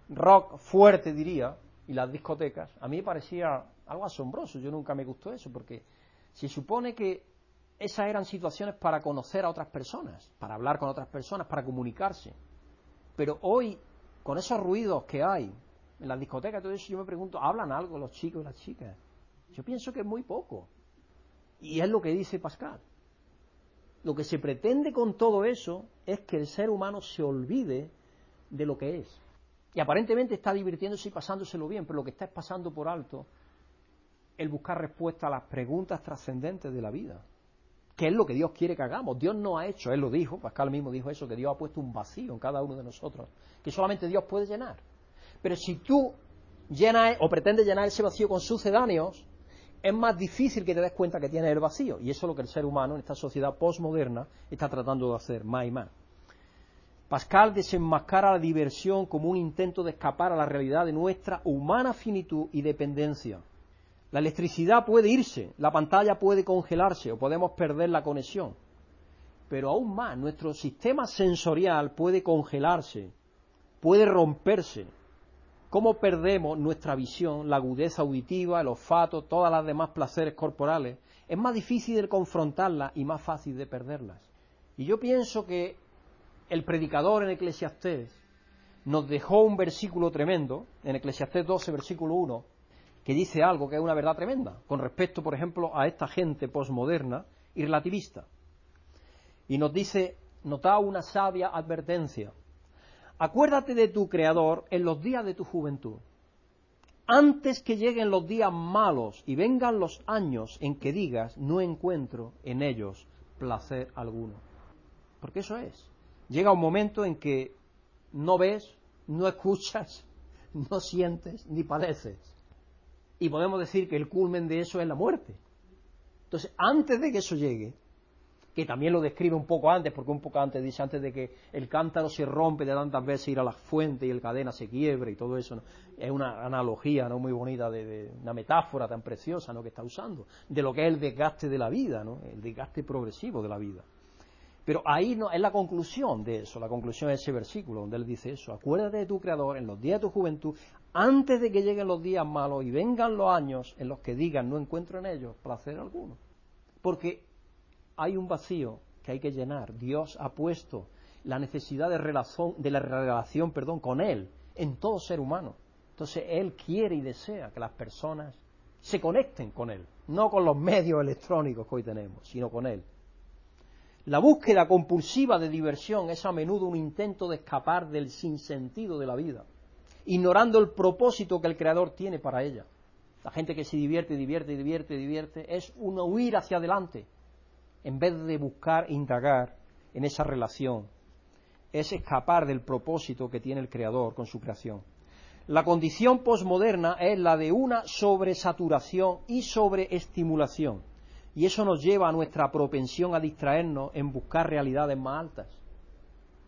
rock fuerte, diría, y las discotecas, a mí me parecía algo asombroso. Yo nunca me gustó eso, porque se supone que esas eran situaciones para conocer a otras personas, para hablar con otras personas, para comunicarse. Pero hoy, con esos ruidos que hay en las discotecas, todo eso, yo me pregunto, ¿hablan algo los chicos y las chicas? Yo pienso que es muy poco. Y es lo que dice Pascal lo que se pretende con todo eso es que el ser humano se olvide de lo que es. Y aparentemente está divirtiéndose y pasándoselo bien, pero lo que está es pasando por alto el buscar respuesta a las preguntas trascendentes de la vida. ¿Qué es lo que Dios quiere que hagamos? Dios no ha hecho, Él lo dijo, Pascal mismo dijo eso, que Dios ha puesto un vacío en cada uno de nosotros, que solamente Dios puede llenar. Pero si tú llenas o pretendes llenar ese vacío con sucedáneos, es más difícil que te des cuenta que tienes el vacío. Y eso es lo que el ser humano en esta sociedad postmoderna está tratando de hacer más y más. Pascal desenmascara la diversión como un intento de escapar a la realidad de nuestra humana finitud y dependencia. La electricidad puede irse, la pantalla puede congelarse o podemos perder la conexión. Pero aún más, nuestro sistema sensorial puede congelarse, puede romperse, cómo perdemos nuestra visión, la agudeza auditiva, el olfato, todas las demás placeres corporales, es más difícil de confrontarlas y más fácil de perderlas. Y yo pienso que el predicador en Eclesiastés nos dejó un versículo tremendo, en Eclesiastés 12, versículo 1, que dice algo que es una verdad tremenda, con respecto, por ejemplo, a esta gente posmoderna y relativista. Y nos dice, nota una sabia advertencia, Acuérdate de tu Creador en los días de tu juventud, antes que lleguen los días malos y vengan los años en que digas, no encuentro en ellos placer alguno. Porque eso es. Llega un momento en que no ves, no escuchas, no sientes ni padeces. Y podemos decir que el culmen de eso es la muerte. Entonces, antes de que eso llegue, que también lo describe un poco antes, porque un poco antes dice antes de que el cántaro se rompe de tantas veces ir a la fuente y el cadena se quiebre y todo eso. Es una analogía no muy bonita, de, una metáfora tan preciosa ¿no? que está usando, de lo que es el desgaste de la vida, ¿no? el desgaste progresivo de la vida. Pero ahí no, es la conclusión de eso, la conclusión de ese versículo, donde él dice eso, acuérdate de tu Creador en los días de tu juventud, antes de que lleguen los días malos y vengan los años en los que digan no encuentro en ellos placer alguno. Porque hay un vacío que hay que llenar. Dios ha puesto la necesidad de, relación, de la relación perdón, con Él en todo ser humano. Entonces Él quiere y desea que las personas se conecten con Él, no con los medios electrónicos que hoy tenemos, sino con Él. La búsqueda compulsiva de diversión es a menudo un intento de escapar del sinsentido de la vida, ignorando el propósito que el Creador tiene para ella. La gente que se divierte, divierte, divierte, divierte, es un huir hacia adelante, en vez de buscar indagar en esa relación, es escapar del propósito que tiene el Creador con su creación. La condición posmoderna es la de una sobresaturación y sobreestimulación, y eso nos lleva a nuestra propensión a distraernos en buscar realidades más altas.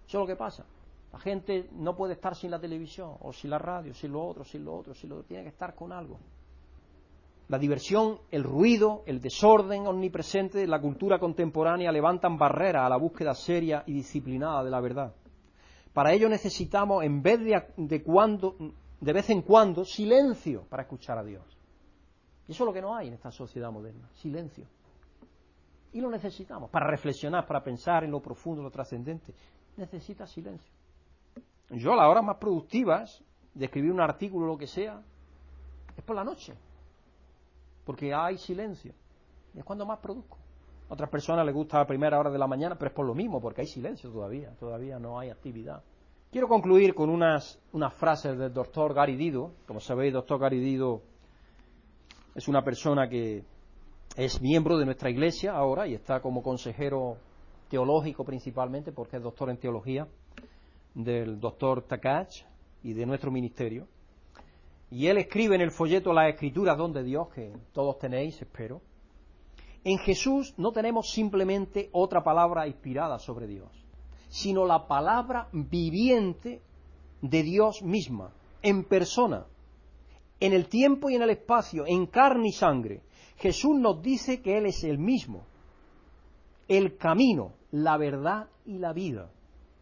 Eso es lo que pasa. La gente no puede estar sin la televisión, o sin la radio, sin lo otro, sin lo otro, sin lo otro. Tiene que estar con algo. La diversión, el ruido, el desorden omnipresente de la cultura contemporánea levantan barreras a la búsqueda seria y disciplinada de la verdad. Para ello necesitamos, en vez de, cuando, de vez en cuando, silencio para escuchar a Dios. Y eso es lo que no hay en esta sociedad moderna, silencio. Y lo necesitamos para reflexionar, para pensar en lo profundo, lo trascendente. Necesita silencio. Yo, a las horas más productivas de escribir un artículo o lo que sea, es por la noche porque hay silencio. Y es cuando más produzco. A otras personas les gusta la primera hora de la mañana, pero es por lo mismo, porque hay silencio todavía, todavía no hay actividad. Quiero concluir con unas, unas frases del doctor Gary Dido. Como sabéis, doctor Gary Dido es una persona que es miembro de nuestra iglesia ahora y está como consejero teológico principalmente, porque es doctor en teología, del doctor Takach y de nuestro ministerio. Y él escribe en el folleto Las Escrituras donde Dios, que todos tenéis, espero. En Jesús no tenemos simplemente otra palabra inspirada sobre Dios, sino la palabra viviente de Dios misma, en persona, en el tiempo y en el espacio, en carne y sangre. Jesús nos dice que Él es el mismo, el camino, la verdad y la vida.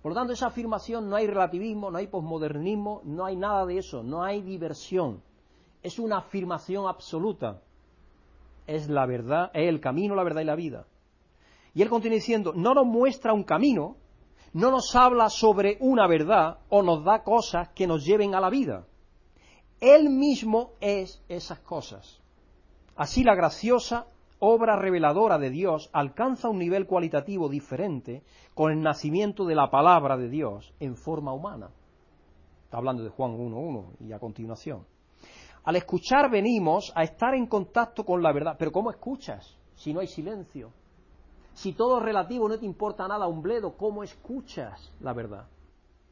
Por lo tanto, esa afirmación no hay relativismo, no hay posmodernismo, no hay nada de eso, no hay diversión. Es una afirmación absoluta. Es la verdad, es el camino, la verdad y la vida. Y él continúa diciendo, no nos muestra un camino, no nos habla sobre una verdad o nos da cosas que nos lleven a la vida. Él mismo es esas cosas. Así la graciosa obra reveladora de Dios alcanza un nivel cualitativo diferente con el nacimiento de la palabra de Dios en forma humana. Está hablando de Juan 1.1 y a continuación. Al escuchar venimos a estar en contacto con la verdad. Pero ¿cómo escuchas si no hay silencio? Si todo es relativo, no te importa nada un bledo, ¿cómo escuchas la verdad?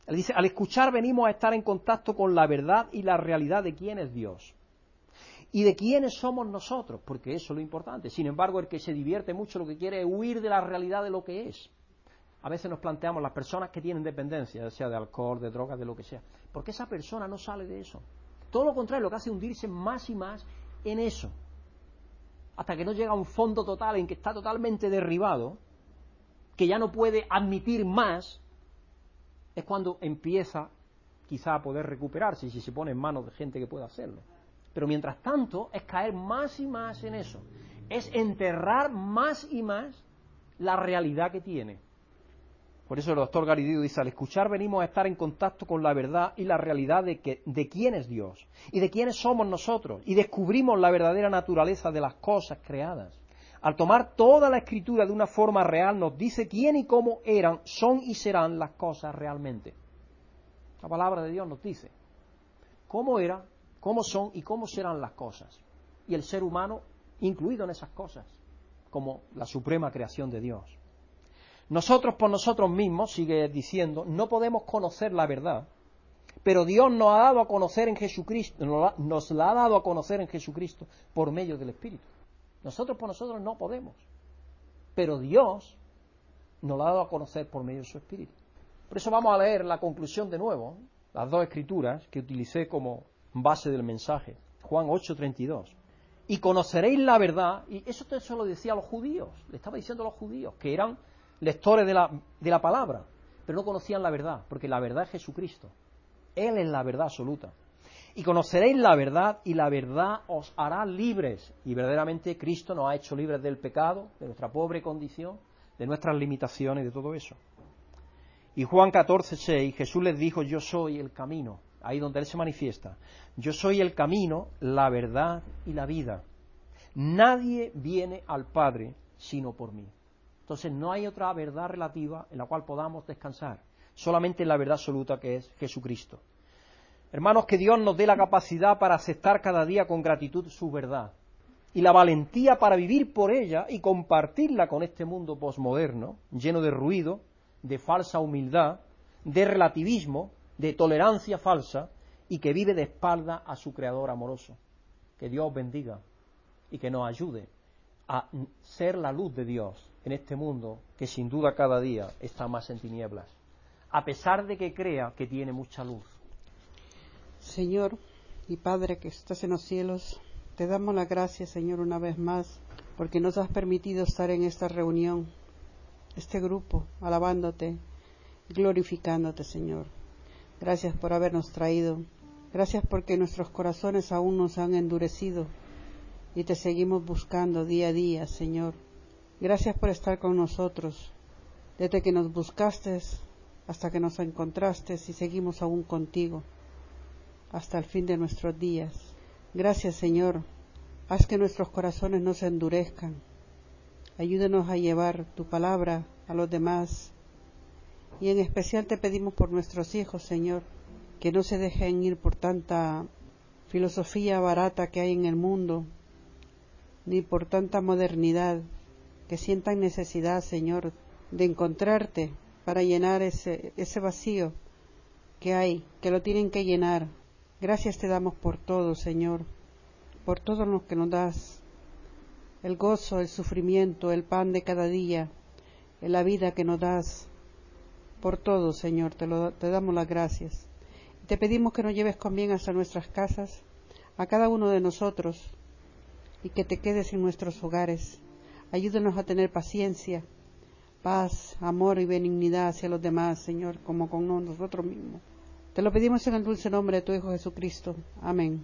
Él dice, al escuchar venimos a estar en contacto con la verdad y la realidad de quién es Dios y de quiénes somos nosotros, porque eso es lo importante. Sin embargo, el que se divierte mucho lo que quiere es huir de la realidad de lo que es. A veces nos planteamos las personas que tienen dependencia, sea de alcohol, de drogas, de lo que sea, porque esa persona no sale de eso. Todo lo contrario, lo que hace es hundirse más y más en eso, hasta que no llega a un fondo total en que está totalmente derribado, que ya no puede admitir más, es cuando empieza quizá a poder recuperarse si se pone en manos de gente que pueda hacerlo. Pero mientras tanto es caer más y más en eso. Es enterrar más y más la realidad que tiene. Por eso el doctor Garidido dice, al escuchar venimos a estar en contacto con la verdad y la realidad de, que, de quién es Dios y de quiénes somos nosotros y descubrimos la verdadera naturaleza de las cosas creadas. Al tomar toda la escritura de una forma real nos dice quién y cómo eran, son y serán las cosas realmente. La palabra de Dios nos dice cómo era, cómo son y cómo serán las cosas. Y el ser humano incluido en esas cosas, como la suprema creación de Dios. Nosotros por nosotros mismos, sigue diciendo, no podemos conocer la verdad, pero Dios nos ha dado a conocer en Jesucristo, nos la ha dado a conocer en Jesucristo por medio del Espíritu. Nosotros por nosotros no podemos, pero Dios nos la ha dado a conocer por medio de su Espíritu. Por eso vamos a leer la conclusión de nuevo, las dos escrituras que utilicé como base del mensaje. Juan 8:32. Y conoceréis la verdad, y eso lo decía a los judíos, le estaba diciendo a los judíos, que eran lectores de la, de la palabra, pero no conocían la verdad, porque la verdad es Jesucristo. Él es la verdad absoluta. Y conoceréis la verdad y la verdad os hará libres. Y verdaderamente Cristo nos ha hecho libres del pecado, de nuestra pobre condición, de nuestras limitaciones, de todo eso. Y Juan 14, 6, Jesús les dijo, yo soy el camino, ahí donde Él se manifiesta. Yo soy el camino, la verdad y la vida. Nadie viene al Padre sino por mí. Entonces no hay otra verdad relativa en la cual podamos descansar, solamente en la verdad absoluta que es Jesucristo. Hermanos, que Dios nos dé la capacidad para aceptar cada día con gratitud su verdad y la valentía para vivir por ella y compartirla con este mundo posmoderno, lleno de ruido, de falsa humildad, de relativismo, de tolerancia falsa y que vive de espalda a su Creador amoroso. Que Dios bendiga y que nos ayude a ser la luz de Dios en este mundo que sin duda cada día está más en tinieblas, a pesar de que crea que tiene mucha luz. Señor y Padre que estás en los cielos, te damos la gracia, Señor, una vez más, porque nos has permitido estar en esta reunión, este grupo, alabándote, glorificándote, Señor. Gracias por habernos traído. Gracias porque nuestros corazones aún nos han endurecido y te seguimos buscando día a día, Señor. Gracias por estar con nosotros. Desde que nos buscaste hasta que nos encontraste y seguimos aún contigo hasta el fin de nuestros días. Gracias, Señor. Haz que nuestros corazones no se endurezcan. Ayúdanos a llevar tu palabra a los demás y en especial te pedimos por nuestros hijos, Señor, que no se dejen ir por tanta filosofía barata que hay en el mundo, ni por tanta modernidad, que sientan necesidad, Señor, de encontrarte para llenar ese, ese vacío que hay, que lo tienen que llenar. Gracias te damos por todo, Señor, por todo lo que nos das, el gozo, el sufrimiento, el pan de cada día, la vida que nos das, por todo, Señor, te, lo, te damos las gracias. Te pedimos que nos lleves con bien hasta nuestras casas, a cada uno de nosotros, y que te quedes en nuestros hogares. Ayúdanos a tener paciencia, paz, amor y benignidad hacia los demás, Señor, como con nosotros mismos. Te lo pedimos en el dulce nombre de tu Hijo Jesucristo. Amén.